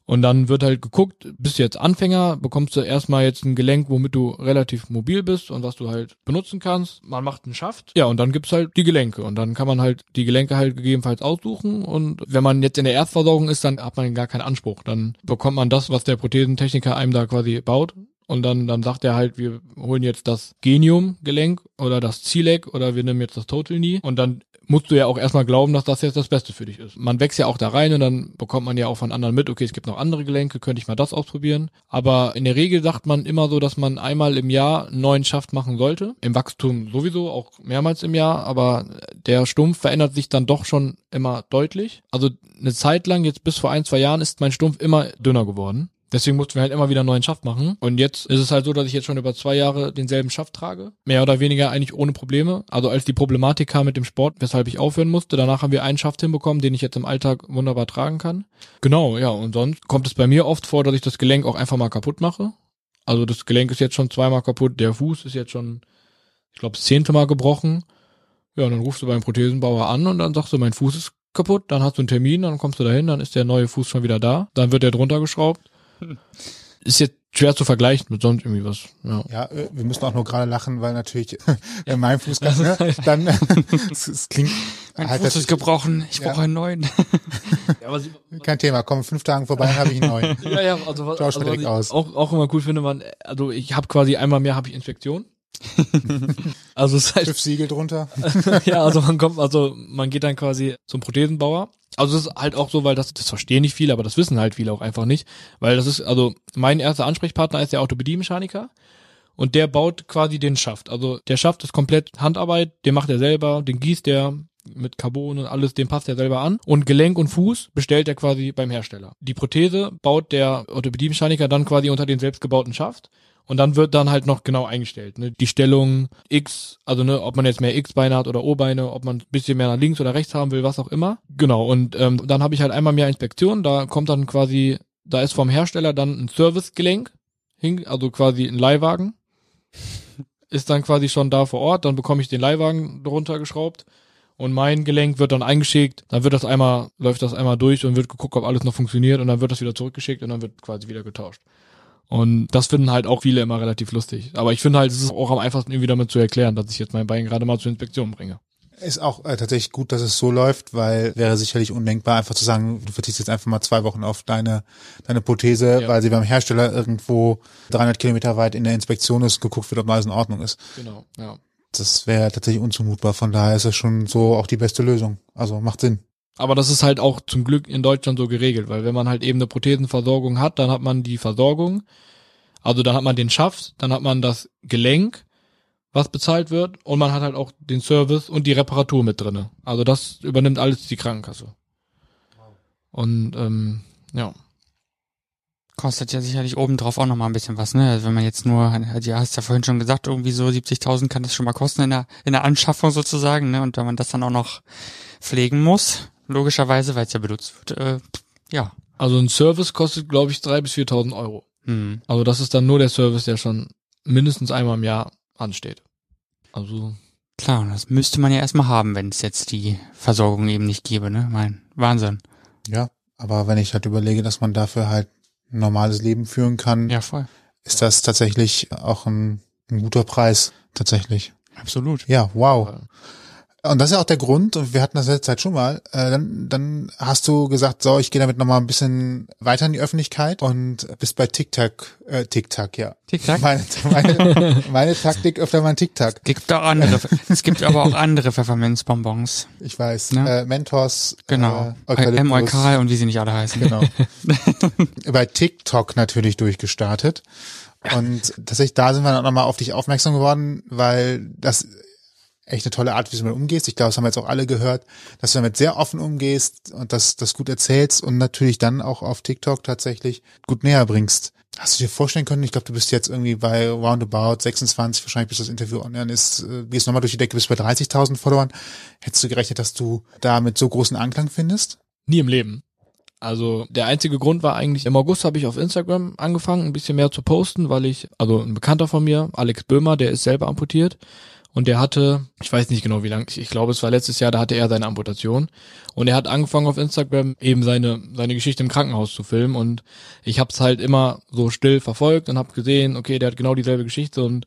und dann wird halt geguckt, bist du jetzt Anfänger, bekommst du erstmal jetzt ein Gelenk, womit du relativ mobil bist und was du halt benutzen kannst. Man macht einen Schaft. Ja, und dann gibt's halt die Gelenke. Und dann kann man halt die Gelenke halt gegebenenfalls aussuchen. Und wenn man jetzt in der Erstversorgung ist, dann hat man gar keinen Anspruch. Dann bekommt man das, was der Prothesentechniker einem da quasi baut. Und dann, dann sagt er halt, wir holen jetzt das Genium-Gelenk oder das Zielek oder wir nehmen jetzt das Total Knee. Und dann musst du ja auch erstmal glauben, dass das jetzt das Beste für dich ist. Man wächst ja auch da rein und dann bekommt man ja auch von anderen mit, okay, es gibt noch andere Gelenke, könnte ich mal das ausprobieren. Aber in der Regel sagt man immer so, dass man einmal im Jahr einen neuen Schaft machen sollte. Im Wachstum sowieso, auch mehrmals im Jahr, aber der Stumpf verändert sich dann doch schon immer deutlich. Also eine Zeit lang, jetzt bis vor ein, zwei Jahren, ist mein Stumpf immer dünner geworden. Deswegen mussten wir halt immer wieder einen neuen Schaft machen. Und jetzt ist es halt so, dass ich jetzt schon über zwei Jahre denselben Schaft trage. Mehr oder weniger eigentlich ohne Probleme. Also als die Problematik kam mit dem Sport, weshalb ich aufhören musste, danach haben wir einen Schaft hinbekommen, den ich jetzt im Alltag wunderbar tragen kann. Genau, ja. Und sonst kommt es bei mir oft vor, dass ich das Gelenk auch einfach mal kaputt mache. Also das Gelenk ist jetzt schon zweimal kaputt. Der Fuß ist jetzt schon, ich glaube, das zehnte Mal gebrochen. Ja, und dann rufst du beim Prothesenbauer an und dann sagst du, mein Fuß ist kaputt. Dann hast du einen Termin, dann kommst du dahin, dann ist der neue Fuß schon wieder da. Dann wird der drunter geschraubt ist jetzt schwer zu vergleichen mit sonst irgendwie was. Ja,
ja äh, wir müssen auch nur gerade lachen, weil natürlich ja. mein Fuß kann, ne, dann es, es klingt
mein halt Fuß ist gebrochen, ich ja. brauche einen neuen.
ja, was, Kein Thema, kommen fünf Tagen vorbei, dann habe ich einen neuen.
ja, ja, also was, also, was ich aus. Auch, auch immer cool finde, man, also ich habe quasi einmal mehr habe ich Inspektion.
also es heißt, Fünf Siegel drunter.
ja, also man kommt, also man geht dann quasi zum Prothesenbauer also es ist halt auch so, weil das, das verstehen nicht viele, aber das wissen halt viele auch einfach nicht. Weil das ist, also mein erster Ansprechpartner ist der Orthopädie-Mechaniker und der baut quasi den Schaft. Also der Schaft ist komplett Handarbeit, den macht er selber, den gießt er mit Carbon und alles, den passt er selber an. Und Gelenk und Fuß bestellt er quasi beim Hersteller. Die Prothese baut der Orthopädie-Mechaniker dann quasi unter den selbstgebauten Schaft. Und dann wird dann halt noch genau eingestellt. Ne? Die Stellung X, also ne, ob man jetzt mehr X-Beine hat oder O-Beine, ob man ein bisschen mehr nach links oder rechts haben will, was auch immer. Genau, und ähm, dann habe ich halt einmal mehr Inspektion, da kommt dann quasi, da ist vom Hersteller dann ein Servicegelenk, also quasi ein Leihwagen. Ist dann quasi schon da vor Ort, dann bekomme ich den Leihwagen drunter geschraubt und mein Gelenk wird dann eingeschickt, dann wird das einmal, läuft das einmal durch und wird geguckt, ob alles noch funktioniert und dann wird das wieder zurückgeschickt und dann wird quasi wieder getauscht. Und das finden halt auch viele immer relativ lustig. Aber ich finde halt, es ist auch am einfachsten irgendwie damit zu erklären, dass ich jetzt mein Bein gerade mal zur Inspektion bringe.
Ist auch äh, tatsächlich gut, dass es so läuft, weil wäre sicherlich undenkbar, einfach zu sagen, du verzichtest jetzt einfach mal zwei Wochen auf deine, deine Prothese, ja. weil sie beim Hersteller irgendwo 300 Kilometer weit in der Inspektion ist, geguckt wird, ob alles in Ordnung ist.
Genau, ja.
Das wäre tatsächlich unzumutbar. Von daher ist es schon so auch die beste Lösung. Also macht Sinn.
Aber das ist halt auch zum Glück in Deutschland so geregelt, weil wenn man halt eben eine Prothesenversorgung hat, dann hat man die Versorgung. Also dann hat man den Schaft, dann hat man das Gelenk, was bezahlt wird, und man hat halt auch den Service und die Reparatur mit drinne. Also das übernimmt alles die Krankenkasse. Und ähm, ja.
Kostet ja sicherlich obendrauf auch nochmal ein bisschen was, ne? Also wenn man jetzt nur, du hast ja vorhin schon gesagt, irgendwie so 70.000 kann das schon mal kosten in der, in der Anschaffung sozusagen, ne? Und wenn man das dann auch noch pflegen muss, logischerweise, weil es ja benutzt wird, äh, ja.
Also ein Service kostet, glaube ich, drei bis 4.000 Euro. Mhm. Also das ist dann nur der Service, der schon mindestens einmal im Jahr ansteht. Also
klar, das müsste man ja erstmal haben, wenn es jetzt die Versorgung eben nicht gäbe, ne? Mein Wahnsinn.
Ja, Aber wenn ich halt überlege, dass man dafür halt ein normales Leben führen kann,
Ja, voll.
ist das tatsächlich auch ein, ein guter Preis. Tatsächlich.
Absolut.
Ja, wow. Und das ist ja auch der Grund, und wir hatten das letzte Zeit schon mal, äh, dann, dann hast du gesagt, so, ich gehe damit nochmal ein bisschen weiter in die Öffentlichkeit und bist bei TikTok, äh, TikTok, ja.
TikTok?
Meine, meine, meine Taktik öfter mal TikTok.
Gibt auch andere. es gibt aber auch andere Pfefferminzbonbons.
Ich weiß,
Ne?
äh, Mentos,
Genau.
äh, Eukalyptus.
M. Eukal und wie sie nicht alle heißen.
Genau. bei TikTok natürlich durchgestartet. Und tatsächlich da sind wir dann auch nochmal auf dich aufmerksam geworden, weil das echt eine tolle Art, wie du damit umgehst. Ich glaube, das haben wir jetzt auch alle gehört, dass du damit sehr offen umgehst und das, das gut erzählst und natürlich dann auch auf TikTok tatsächlich gut näher bringst. Hast du dir vorstellen können, ich glaube, du bist jetzt irgendwie bei roundabout 26, wahrscheinlich bis das Interview online ist, äh, gehst nochmal durch die Decke, bist bei 30.000 Followern. Hättest du gerechnet, dass du da mit so großen Anklang findest?
Nie im Leben. Also der einzige Grund war eigentlich, im August habe ich auf Instagram angefangen, ein bisschen mehr zu posten, weil ich, also ein Bekannter von mir, Alex Böhmer, der ist selber amputiert und der hatte, ich weiß nicht genau wie lange, ich glaube es war letztes Jahr, da hatte er seine Amputation. Und er hat angefangen auf Instagram eben seine seine Geschichte im Krankenhaus zu filmen. Und ich habe es halt immer so still verfolgt und habe gesehen, okay, der hat genau dieselbe Geschichte. Und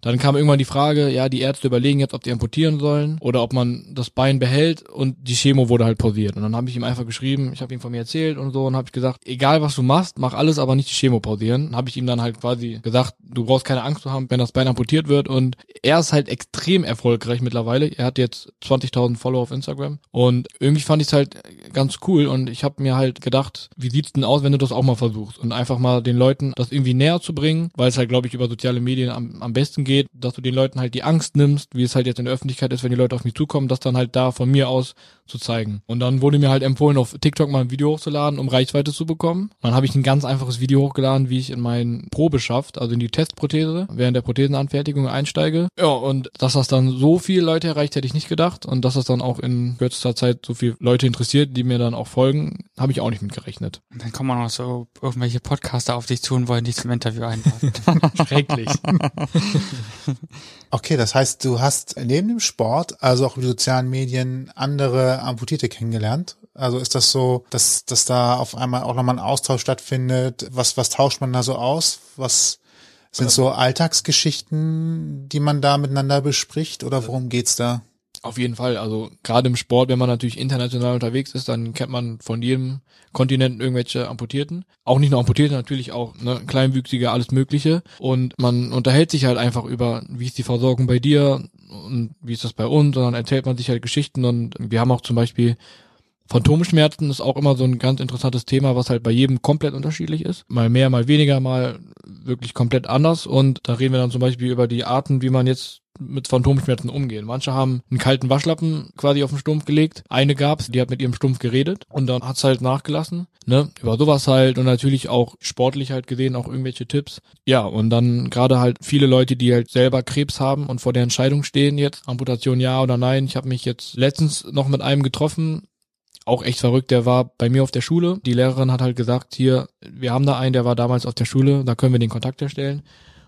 dann kam irgendwann die Frage, ja, die Ärzte überlegen jetzt, ob die amputieren sollen oder ob man das Bein behält und die Chemo wurde halt pausiert. Und dann habe ich ihm einfach geschrieben, ich habe ihm von mir erzählt und so und habe ich gesagt, egal was du machst, mach alles, aber nicht die Chemo pausieren. Habe ich ihm dann halt quasi gesagt, du brauchst keine Angst zu haben, wenn das Bein amputiert wird und er ist halt extrem erfolgreich mittlerweile. Er hat jetzt 20.000 Follower auf Instagram und irgendwie fand ich es halt ganz cool und ich habe mir halt gedacht, wie sieht's denn aus, wenn du das auch mal versuchst und einfach mal den Leuten das irgendwie näher zu bringen, weil es halt glaube ich über soziale Medien am, am besten geht, dass du den Leuten halt die Angst nimmst, wie es halt jetzt in der Öffentlichkeit ist, wenn die Leute auf mich zukommen, das dann halt da von mir aus zu zeigen. Und dann wurde mir halt empfohlen, auf TikTok mal ein Video hochzuladen, um Reichweite zu bekommen. Dann habe ich ein ganz einfaches Video hochgeladen, wie ich in meinen Probeschaft, also in die Testprothese, während der Prothesenanfertigung einsteige. Ja, und dass das dann so viele Leute erreicht, hätte ich nicht gedacht. Und dass das dann auch in kürzester Zeit so viele Leute interessiert, die mir dann auch folgen, habe ich auch nicht mit gerechnet.
Und dann kommen auch noch so irgendwelche Podcaster auf dich zu und wollen dich zum Interview einladen.
Schrecklich.
Okay, das heißt, du hast neben dem Sport, also auch über sozialen Medien, andere Amputierte kennengelernt. Also ist das so, dass, dass da auf einmal auch nochmal ein Austausch stattfindet? Was, was tauscht man da so aus? Was sind so Alltagsgeschichten, die man da miteinander bespricht oder worum geht's da?
Auf jeden Fall. Also gerade im Sport, wenn man natürlich international unterwegs ist, dann kennt man von jedem Kontinent irgendwelche Amputierten. Auch nicht nur Amputierte, natürlich auch ne, Kleinwüchsige, alles Mögliche. Und man unterhält sich halt einfach über, wie ist die Versorgung bei dir und wie ist das bei uns. Und dann erzählt man sich halt Geschichten. Und wir haben auch zum Beispiel Phantomschmerzen ist auch immer so ein ganz interessantes Thema, was halt bei jedem komplett unterschiedlich ist. Mal mehr, mal weniger, mal wirklich komplett anders. Und da reden wir dann zum Beispiel über die Arten, wie man jetzt mit Phantomschmerzen umgehen. Manche haben einen kalten Waschlappen quasi auf den Stumpf gelegt. Eine gab's, die hat mit ihrem Stumpf geredet und dann hat's halt nachgelassen. Ne? Über sowas halt und natürlich auch sportlich halt gesehen auch irgendwelche Tipps. Ja, und dann gerade halt viele Leute, die halt selber Krebs haben und vor der Entscheidung stehen jetzt, Amputation ja oder nein. Ich habe mich jetzt letztens noch mit einem getroffen, auch echt verrückt, der war bei mir auf der Schule. Die Lehrerin hat halt gesagt, hier, wir haben da einen, der war damals auf der Schule, da können wir den Kontakt herstellen.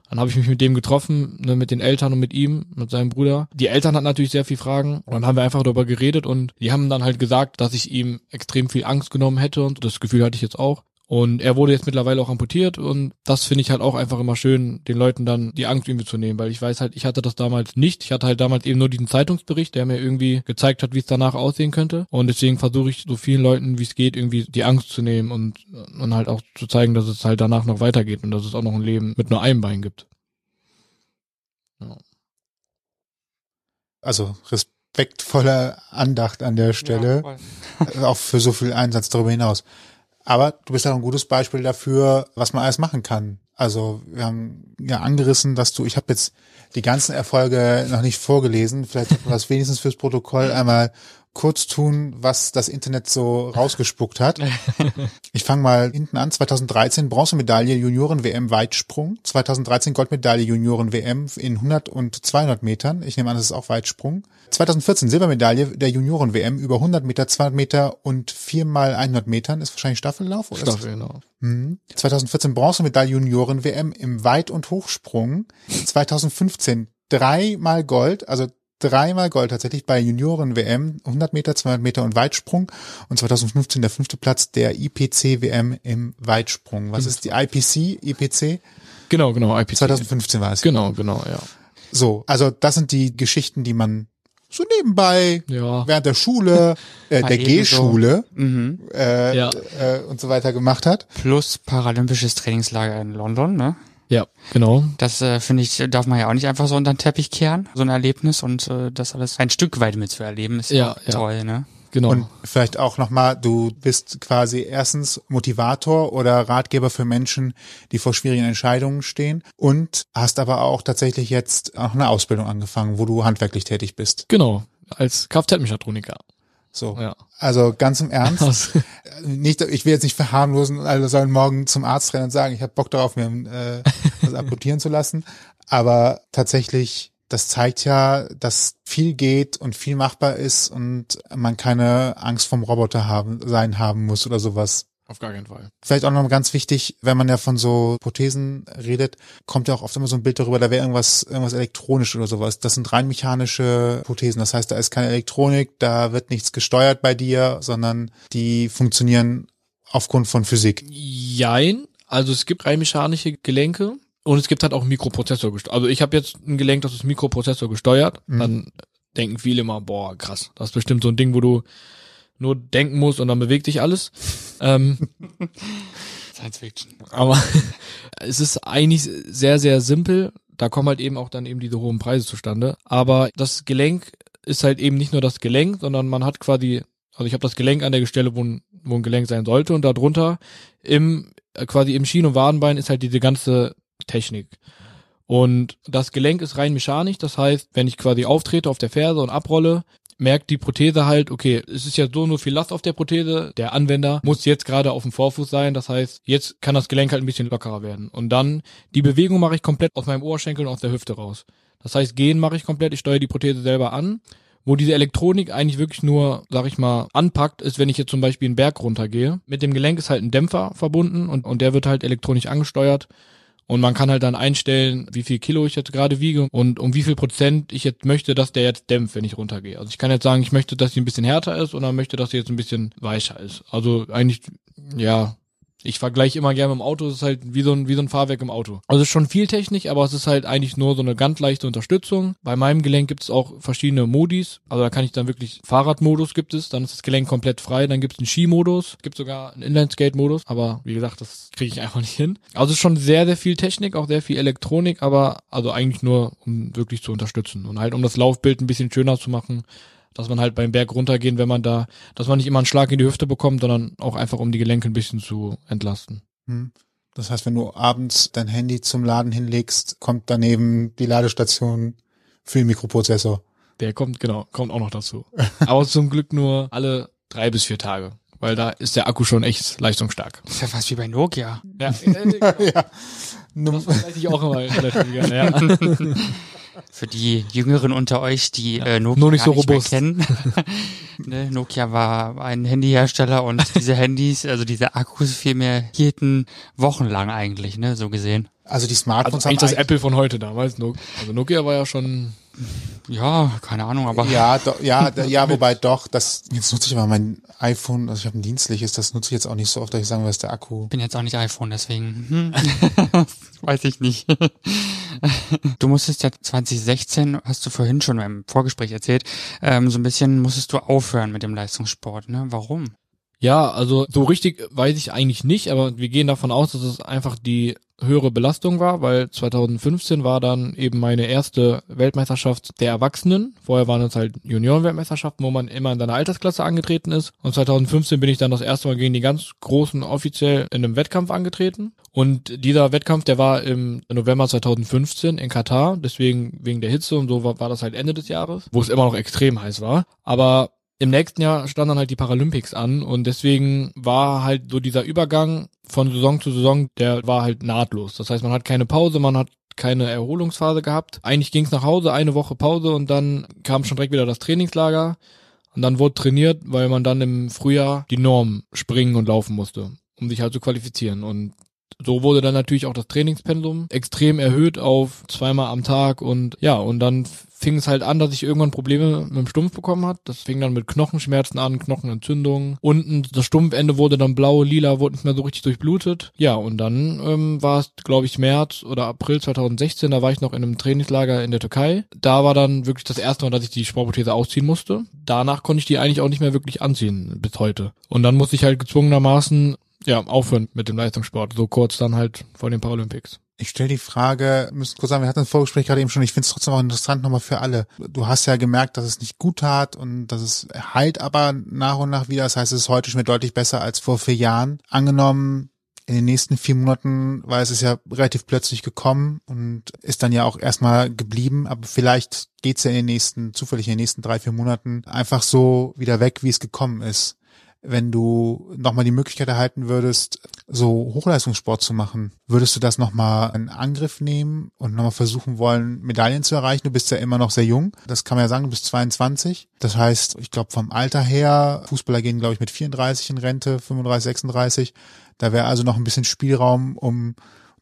Dann habe ich mich mit dem getroffen, ne, mit den Eltern und mit ihm, mit seinem Bruder. Die Eltern hatten natürlich sehr viel Fragen und dann haben wir einfach darüber geredet und die haben dann halt gesagt, dass ich ihm extrem viel Angst genommen hätte und das Gefühl hatte ich jetzt auch. Und er wurde jetzt mittlerweile auch amputiert und das finde ich halt auch einfach immer schön, den Leuten dann die Angst irgendwie zu nehmen, weil ich weiß halt, ich hatte das damals nicht. Ich hatte halt damals eben nur diesen Zeitungsbericht, der mir irgendwie gezeigt hat, wie es danach aussehen könnte. Und deswegen versuche ich so vielen Leuten, wie es geht, irgendwie die Angst zu nehmen und, und halt auch zu zeigen, dass es halt danach noch weitergeht und dass es auch noch ein Leben mit nur einem Bein gibt. Ja.
Also respektvolle Andacht an der Stelle,
Ja,
auch für so viel Einsatz darüber hinaus. Aber du bist ja auch ein gutes Beispiel dafür, was man alles machen kann. Also wir haben ja angerissen, dass du, ich habe jetzt die ganzen Erfolge noch nicht vorgelesen, vielleicht sollten wir das wenigstens fürs Protokoll einmal kurz tun, was das Internet so rausgespuckt hat. Ich fange mal hinten an. 2013 Bronzemedaille Junioren-WM Weitsprung. 2013 Goldmedaille Junioren-WM in 100 und 200 Metern. Ich nehme an, das ist auch Weitsprung. 2014 Silbermedaille der Junioren-WM über 100 Meter, 200 Meter und viermal 100 Metern. Ist wahrscheinlich Staffellauf? Oder ist
Staffel, genau.
Mhm. 2014 Bronzemedaille Junioren-WM im Weit- und Hochsprung. 2015 dreimal Gold, also dreimal Gold tatsächlich bei Junioren-WM, 100 Meter, 200 Meter und Weitsprung und 2015 der fünfte Platz der IPC-WM im Weitsprung. Was ist die IPC, IPC?
Genau, genau, IPC.
2015 war es.
Genau, genau, ja.
So, also das sind die Geschichten, die man so nebenbei,
Ja.
während der Schule, äh, der
eben so.
G-Schule
Mhm.
äh,
Ja.
äh, und so weiter gemacht hat.
Plus paralympisches Trainingslager in London, ne?
Ja, genau.
Das äh, finde ich, darf man ja auch nicht einfach so unter den Teppich kehren, so ein Erlebnis und äh, das alles ein Stück weit mitzuerleben, ist
Ja, ja.
toll, ne?
Genau.
Und vielleicht auch nochmal, du bist quasi erstens Motivator oder Ratgeber für Menschen, die vor schwierigen Entscheidungen stehen und hast aber auch tatsächlich jetzt auch eine Ausbildung angefangen, wo du handwerklich tätig bist.
genau. Als Kfz-Mechatroniker.
So.
Ja.
Also ganz im Ernst.
Das,
nicht, ich will jetzt nicht verharmlosen, alle sollen morgen zum Arzt rennen und sagen, ich habe Bock darauf, mir äh, was amputieren zu lassen. Aber tatsächlich, das zeigt ja, dass viel geht und viel machbar ist und man keine Angst vom Roboter haben, sein haben muss oder sowas.
Auf gar keinen Fall.
Vielleicht auch noch ganz wichtig, wenn man ja von so Prothesen redet, kommt ja auch oft immer so ein Bild darüber, da wäre irgendwas, irgendwas elektronisch oder sowas. Das sind rein mechanische Prothesen. Das heißt, da ist keine Elektronik, da wird nichts gesteuert bei dir, sondern die funktionieren aufgrund von Physik.
Jein. Also es gibt rein mechanische Gelenke und es gibt halt auch Mikroprozessor gesteuert. Also ich habe jetzt ein Gelenk, das ist Mikroprozessor gesteuert.
Mhm.
Dann denken viele immer, boah, krass, das ist bestimmt so ein Ding, wo du nur denken musst und dann bewegt sich alles. ähm,
Science Fiction.
aber es ist eigentlich sehr, sehr simpel. Da kommen halt eben auch dann eben diese hohen Preise zustande. Aber das Gelenk ist halt eben nicht nur das Gelenk, sondern man hat quasi, also ich habe das Gelenk an der Stelle, wo ein, wo ein Gelenk sein sollte und darunter im äh, quasi im Schien- und Wadenbein ist halt diese ganze Technik. Und das Gelenk ist rein mechanisch, das heißt, wenn ich quasi auftrete auf der Ferse und abrolle, merkt die Prothese halt, okay, es ist ja so nur viel Last auf der Prothese, der Anwender muss jetzt gerade auf dem Vorfuß sein, das heißt, jetzt kann das Gelenk halt ein bisschen lockerer werden. Und dann, die Bewegung mache ich komplett aus meinem Oberschenkel und aus der Hüfte raus. Das heißt, gehen mache ich komplett, ich steuere die Prothese selber an. Wo diese Elektronik eigentlich wirklich nur, sag ich mal, anpackt, ist, wenn ich jetzt zum Beispiel einen Berg runtergehe. Mit dem Gelenk ist halt ein Dämpfer verbunden und, und der wird halt elektronisch angesteuert. Und man kann halt dann einstellen, wie viel Kilo ich jetzt gerade wiege und um wie viel Prozent ich jetzt möchte, dass der jetzt dämpft, wenn ich runtergehe. Also ich kann jetzt sagen, ich möchte, dass sie ein bisschen härter ist oder möchte, dass sie jetzt ein bisschen weicher ist. Also eigentlich, ja, ich vergleiche immer gerne mit dem Auto, es ist halt wie so ein, wie so ein Fahrwerk im Auto. Also es ist schon viel Technik, aber es ist halt eigentlich nur so eine ganz leichte Unterstützung. Bei meinem Gelenk gibt es auch verschiedene Modis. Also da kann ich dann wirklich Fahrradmodus gibt es, dann ist das Gelenk komplett frei, dann gibt es einen Skimodus, gibt sogar einen Inline-Skate-Modus, aber wie gesagt, das kriege ich einfach nicht hin. Also es ist schon sehr, sehr viel Technik, auch sehr viel Elektronik, aber also eigentlich nur, um wirklich zu unterstützen und halt um das Laufbild ein bisschen schöner zu machen dass man halt beim Berg runtergehen, wenn man da, dass man nicht immer einen Schlag in die Hüfte bekommt, sondern auch einfach um die Gelenke ein bisschen zu entlasten.
Hm. Das heißt, wenn du abends dein Handy zum Laden hinlegst, kommt daneben die Ladestation für den Mikroprozessor.
Der kommt, genau, kommt auch noch dazu. Aber zum Glück nur alle drei bis vier Tage. Weil da ist der Akku schon echt leistungsstark.
Das ist ja fast wie bei Nokia.
Ja,
ja.
Das weiß ich auch immer relativ gerne, ja.
Für die Jüngeren unter euch, die äh, Nokia
Nur nicht so
mehr
robust.
kennen. ne, Nokia war ein Handyhersteller und diese Handys, also diese Akkus vielmehr hielten wochenlang eigentlich, ne, so gesehen.
Also die
Also
Smartphones
eigentlich das
haben
Apple von heute damals. Also Nokia war ja schon,
Ja, keine Ahnung, aber
Ja, do, ja, ja, wobei doch, das, jetzt nutze ich aber mein iPhone, also ich habe ein dienstliches, das nutze ich jetzt auch nicht so oft, dass ich sagen will, ist der Akku.
bin jetzt auch nicht iPhone, deswegen hm. weiß ich nicht. du musstest ja 2016, hast du vorhin schon im Vorgespräch erzählt, ähm, so ein bisschen musstest du aufhören mit dem Leistungssport, ne? Warum?
ja, also so richtig weiß ich eigentlich nicht, aber wir gehen davon aus, dass es einfach die höhere Belastung war, weil 2015 war dann eben meine erste Weltmeisterschaft der Erwachsenen. Vorher waren es halt Junioren-Weltmeisterschaften, wo man immer in seiner Altersklasse angetreten ist. Und 2015 bin ich dann das erste Mal gegen die ganz Großen offiziell in einem Wettkampf angetreten. Und dieser Wettkampf, der war im November 2015 in Katar, deswegen wegen der Hitze und so war, war das halt Ende des Jahres, wo es immer noch extrem heiß war. Aber im nächsten Jahr standen dann halt die Paralympics an und deswegen war halt so dieser Übergang von Saison zu Saison, der war halt nahtlos. Das heißt, man hat keine Pause, man hat keine Erholungsphase gehabt. Eigentlich ging's nach Hause, eine Woche Pause und dann kam schon direkt wieder das Trainingslager und dann wurde trainiert, weil man dann im Frühjahr die Norm springen und laufen musste, um sich halt zu qualifizieren. Und so wurde dann natürlich auch das Trainingspensum extrem erhöht auf zweimal am Tag und ja, und dann fing es halt an, dass ich irgendwann Probleme mit dem Stumpf bekommen hat. Das fing dann mit Knochenschmerzen an, Knochenentzündungen. Unten das Stumpfende wurde dann blau, lila, wurde nicht mehr so richtig durchblutet. Ja, und dann ähm, war es, glaube ich, März oder April 2016, da war ich noch in einem Trainingslager in der Türkei. Da war dann wirklich das erste Mal, dass ich die Sportprothese ausziehen musste. Danach konnte ich die eigentlich auch nicht mehr wirklich anziehen bis heute. Und dann musste ich halt gezwungenermaßen ja, aufhören mit dem Leistungssport, so kurz dann halt vor den Paralympics.
Ich stelle die Frage, müssen kurz sagen, wir hatten ein Vorgespräch gerade eben schon, ich finde es trotzdem auch interessant nochmal für alle. Du hast ja gemerkt, dass es nicht gut tat und dass es heilt aber nach und nach wieder. Das heißt, es ist heute schon mehr deutlich besser als vor vier Jahren. Angenommen, in den nächsten vier Monaten, weil es ist ja relativ plötzlich gekommen und ist dann ja auch erstmal geblieben, aber vielleicht geht's ja in den nächsten, zufällig in den nächsten drei, vier Monaten einfach so wieder weg, wie es gekommen ist wenn du nochmal die Möglichkeit erhalten würdest, so Hochleistungssport zu machen, würdest du das nochmal in Angriff nehmen und nochmal versuchen wollen, Medaillen zu erreichen? Du bist ja immer noch sehr jung. Das kann man ja sagen, du bist 22. Das heißt, ich glaube vom Alter her, Fußballer gehen, glaube ich, mit 34 in Rente, 35, 36. Da wäre also noch ein bisschen Spielraum, um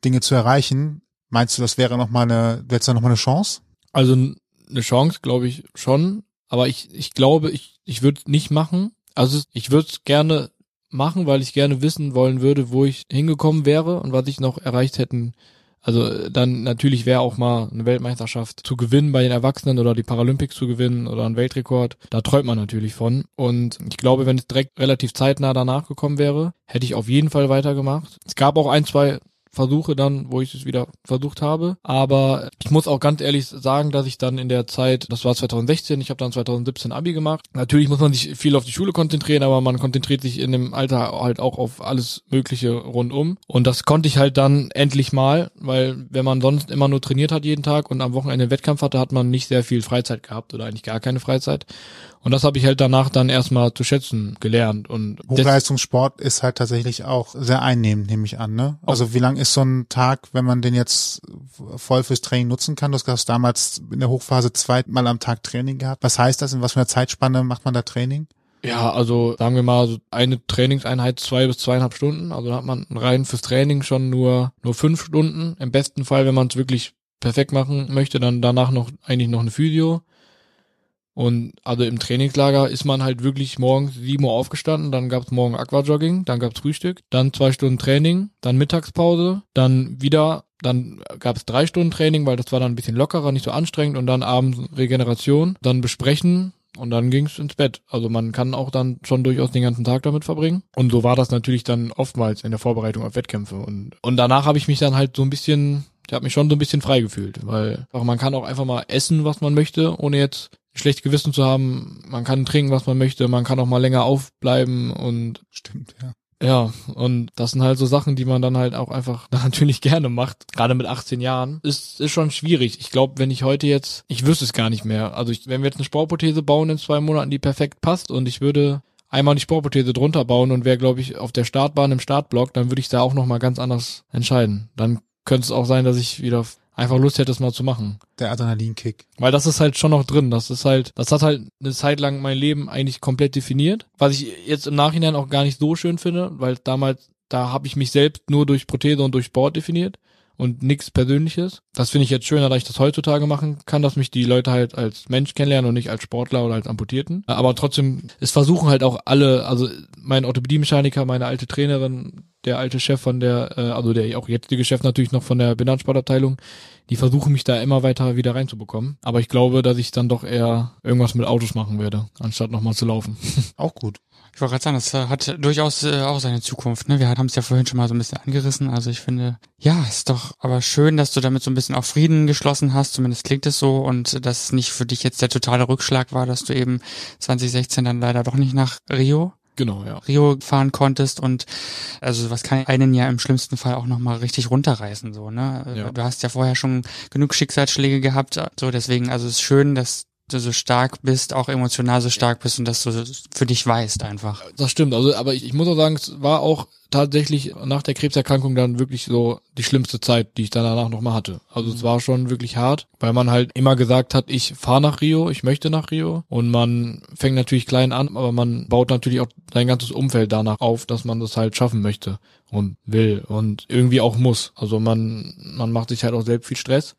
Dinge zu erreichen. Meinst du, das wäre nochmal eine, wäre da nochmal eine Chance?
Also eine Chance, glaube ich, schon. Aber ich, ich glaube, ich, ich würde nicht machen, also ich würde gerne machen, weil ich gerne wissen wollen würde, wo ich hingekommen wäre und was ich noch erreicht hätten. Also dann natürlich wäre auch mal eine Weltmeisterschaft zu gewinnen bei den Erwachsenen oder die Paralympics zu gewinnen oder ein Weltrekord. Da träumt man natürlich von. Und ich glaube, wenn es direkt relativ zeitnah danach gekommen wäre, hätte ich auf jeden Fall weitergemacht. Es gab auch ein, zwei Versuche dann, wo ich es wieder versucht habe. Aber ich muss auch ganz ehrlich sagen, dass ich dann in der Zeit, das war 2016, ich habe dann 2017 Abi gemacht. Natürlich muss man sich viel auf die Schule konzentrieren, aber man konzentriert sich in dem Alter halt auch auf alles Mögliche rundum. Und das konnte ich halt dann endlich mal, weil wenn man sonst immer nur trainiert hat jeden Tag und am Wochenende Wettkampf hatte, hat man nicht sehr viel Freizeit gehabt oder eigentlich gar keine Freizeit. Und das habe ich halt danach dann erstmal zu schätzen gelernt. Und
Hochleistungssport ist halt tatsächlich auch sehr einnehmend, nehme ich an. Ne? Also wie lang ist so ein Tag, wenn man den jetzt voll fürs Training nutzen kann? Du hast damals in der Hochphase zweimal am Tag Training gehabt. Was heißt das? In was für einer Zeitspanne macht man da Training?
Ja, also sagen wir mal, eine Trainingseinheit zwei bis zweieinhalb Stunden. Also da hat man rein fürs Training schon nur nur fünf Stunden. Im besten Fall, wenn man es wirklich perfekt machen möchte, dann danach noch eigentlich noch eine Physio. Und also im Trainingslager ist man halt wirklich morgens 7 Uhr aufgestanden, dann gab's morgen Aquajogging, dann gab's Frühstück, dann zwei Stunden Training, dann Mittagspause, dann wieder, dann gab's drei Stunden Training, weil das war dann ein bisschen lockerer, nicht so anstrengend und dann abends Regeneration, dann besprechen, und dann ging's ins Bett. Also man kann auch dann schon durchaus den ganzen Tag damit verbringen. Und so war das natürlich dann oftmals in der Vorbereitung auf Wettkämpfe. Und, und danach habe ich mich dann halt so ein bisschen, ich habe mich schon so ein bisschen frei gefühlt, weil man kann auch einfach mal essen, was man möchte, ohne jetzt schlecht Gewissen zu haben. Man kann trinken, was man möchte. Man kann auch mal länger aufbleiben und
stimmt, ja.
Ja, und das sind halt so Sachen, die man dann halt auch einfach natürlich gerne macht. Gerade mit 18 Jahren. Ist, ist schon schwierig. Ich glaube, wenn ich heute jetzt, ich wüsste es gar nicht mehr. Also ich, wenn wir jetzt eine Sportprothese bauen in zwei Monaten, die perfekt passt und ich würde einmal die Sportprothese drunter bauen und wäre, glaube ich, auf der Startbahn im Startblock, dann würde ich da auch nochmal ganz anders entscheiden. Dann könnte es auch sein, dass ich wieder einfach Lust hätte, es mal zu machen.
Der Adrenalinkick.
Weil das ist halt schon noch drin. Das ist halt, das hat halt eine Zeit lang mein Leben eigentlich komplett definiert. Was ich jetzt im Nachhinein auch gar nicht so schön finde, weil damals, da habe ich mich selbst nur durch Prothese und durch Sport definiert und nichts Persönliches. Das finde ich jetzt schöner, dass ich das heutzutage machen kann, dass mich die Leute halt als Mensch kennenlernen und nicht als Sportler oder als Amputierten. Aber trotzdem, es versuchen halt auch alle, also mein Orthopädie-Mechaniker, meine alte Trainerin, der alte Chef von der, äh, also der auch jetzige Chef natürlich noch von der Behindertensportabteilung, die versuchen mich da immer weiter wieder reinzubekommen. Aber ich glaube, dass ich dann doch eher irgendwas mit Autos machen werde, anstatt nochmal zu laufen.
Auch gut.
Ich wollte gerade sagen, das äh, hat durchaus äh, auch seine Zukunft. Ne? Wir haben es ja vorhin schon mal so ein bisschen angerissen. Also ich finde, ja, ist doch aber schön, dass du damit so ein bisschen auch Frieden geschlossen hast. Zumindest klingt es so. Und dass es nicht für dich jetzt der totale Rückschlag war, dass du eben 2016 dann leider doch nicht nach Rio
Genau, ja.
Rio fahren konntest und also was kann einen ja im schlimmsten Fall auch nochmal richtig runterreißen, so, ne?
Ja.
Du hast ja vorher schon genug Schicksalsschläge gehabt, so deswegen, also es ist schön, dass du so stark bist, auch emotional so stark bist und dass du für dich weißt einfach.
Das stimmt, also aber ich, ich muss auch sagen, es war auch tatsächlich nach der Krebserkrankung dann wirklich so die schlimmste Zeit, die ich dann danach nochmal hatte. Also es war schon wirklich hart, weil man halt immer gesagt hat, ich fahre nach Rio, ich möchte nach Rio und man fängt natürlich klein an, aber man baut natürlich auch sein ganzes Umfeld danach auf, dass man das halt schaffen möchte und will und irgendwie auch muss. Also man, man macht sich halt auch selbst viel Stress.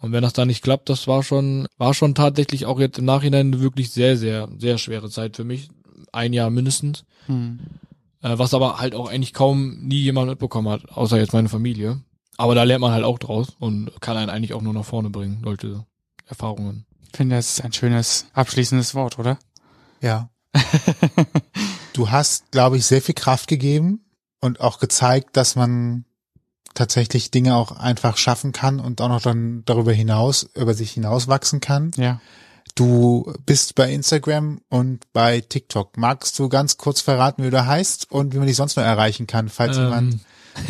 Und wenn das dann nicht klappt, das war schon, war schon tatsächlich auch jetzt im Nachhinein eine wirklich sehr, sehr, sehr schwere Zeit für mich. Ein Jahr mindestens.
Hm.
Äh, was aber halt auch eigentlich kaum nie jemand mitbekommen hat, außer jetzt meine Familie. Aber da lernt man halt auch draus und kann einen eigentlich auch nur nach vorne bringen, solche Erfahrungen.
Ich finde, das ist ein schönes abschließendes Wort, oder?
Ja. du hast, glaube ich, sehr viel Kraft gegeben und auch gezeigt, dass man tatsächlich Dinge auch einfach schaffen kann und auch noch dann darüber hinaus, über sich hinaus wachsen kann.
Ja.
Du bist bei Instagram und bei TikTok. Magst du ganz kurz verraten, wie du heißt und wie man dich sonst noch erreichen kann, falls
Ähm.
jemand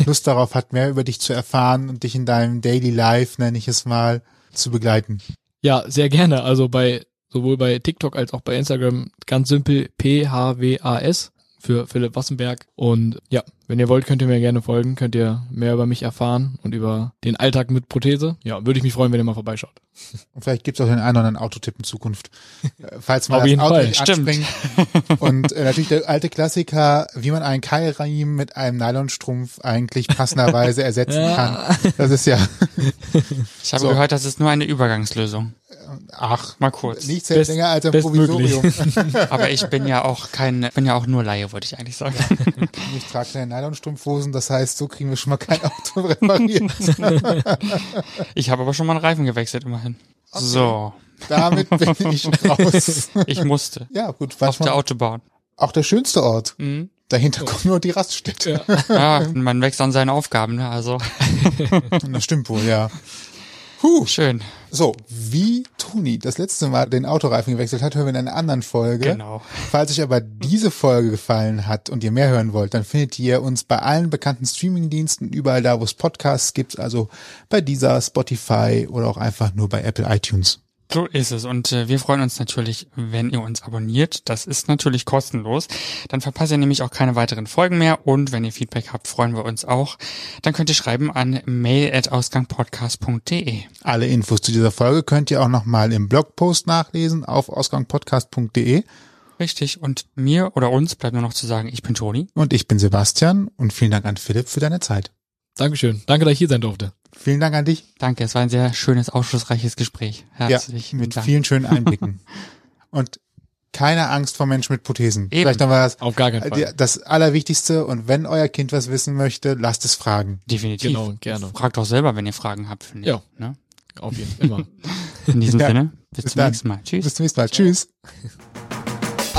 Lust darauf hat, mehr über dich zu erfahren und dich in deinem Daily Life, nenne ich es mal, zu begleiten?
Ja, sehr gerne. Also bei sowohl bei TikTok als auch bei Instagram ganz simpel PHWAS für Philipp Wassenberg. Und ja, wenn ihr wollt, könnt ihr mir gerne folgen, könnt ihr mehr über mich erfahren und über den Alltag mit Prothese. Ja, würde ich mich freuen, wenn ihr mal vorbeischaut.
Und vielleicht gibt es auch den einen oder anderen Autotipp in Zukunft. Äh, Falls mal
Auf
das
jeden
Auto
Fall.
nicht
Stimmt.
anspringt. Und äh, natürlich der alte Klassiker, wie man einen Keilriemen mit einem Nylonstrumpf eigentlich passenderweise ersetzen kann. Das ist ja,
Ich habe
So.
gehört, das ist nur eine Übergangslösung.
Ach,
Mal kurz.
nichts hält länger als ein. Provisorium.
Aber ich bin ja auch kein, bin ja auch nur Laie, wollte ich eigentlich sagen.
Ich trage keine Nylonstrumpfhosen, das heißt, so kriegen wir schon mal kein Auto repariert.
Ich habe aber schon mal einen Reifen gewechselt, immerhin. So,
Damit bin ich raus.
ich musste.
Ja, gut,
Auf der Autobahn.
auch der schönste Ort.
Mhm.
Dahinter kommt nur die Raststätte.
Ja, man wächst an seine Aufgaben, ne? Also
Das stimmt wohl, ja. Huh.
schön.
So, wie Toni das letzte Mal den Autoreifen gewechselt hat, hören wir in einer anderen Folge.
Genau.
Falls euch aber diese Folge gefallen hat und ihr mehr hören wollt, dann findet ihr uns bei allen bekannten Streamingdiensten, überall da, wo es Podcasts gibt, also bei dieser, Spotify oder auch einfach nur bei Apple iTunes.
So ist es. Und äh, wir freuen uns natürlich, wenn ihr uns abonniert. Das ist natürlich kostenlos. Dann verpasst ihr nämlich auch keine weiteren Folgen mehr. Und wenn ihr Feedback habt, freuen wir uns auch. Dann könnt ihr schreiben an mail.ausgangpodcast.de.
Alle Infos zu dieser Folge könnt ihr auch nochmal im Blogpost nachlesen auf ausgangpodcast.de.
Richtig. Und mir oder uns bleibt nur noch zu sagen, ich bin Toni.
Und ich bin Sebastian und vielen Dank an Philipp für deine Zeit.
Dankeschön. Danke, dass ich hier sein durfte.
Vielen Dank an dich.
Danke, es war ein sehr schönes, aufschlussreiches Gespräch. Herzlichen
ja, mit
Dank.
vielen schönen Einblicken. und keine Angst vor Menschen mit Prothesen.
Eben.
Vielleicht noch was.
Auf gar keinen Fall.
Die- Das Allerwichtigste und wenn euer Kind was wissen möchte, lasst es fragen.
Definitiv.
Genau, gerne.
Fragt auch selber, wenn ihr Fragen habt, finde ich.
Ja.
Ne?
Auf jeden Fall. Immer.
In diesem
Ja.
Sinne, bis,
Bis
zum
dann.
nächsten Mal. Tschüss.
Bis zum nächsten Mal. Tschüss.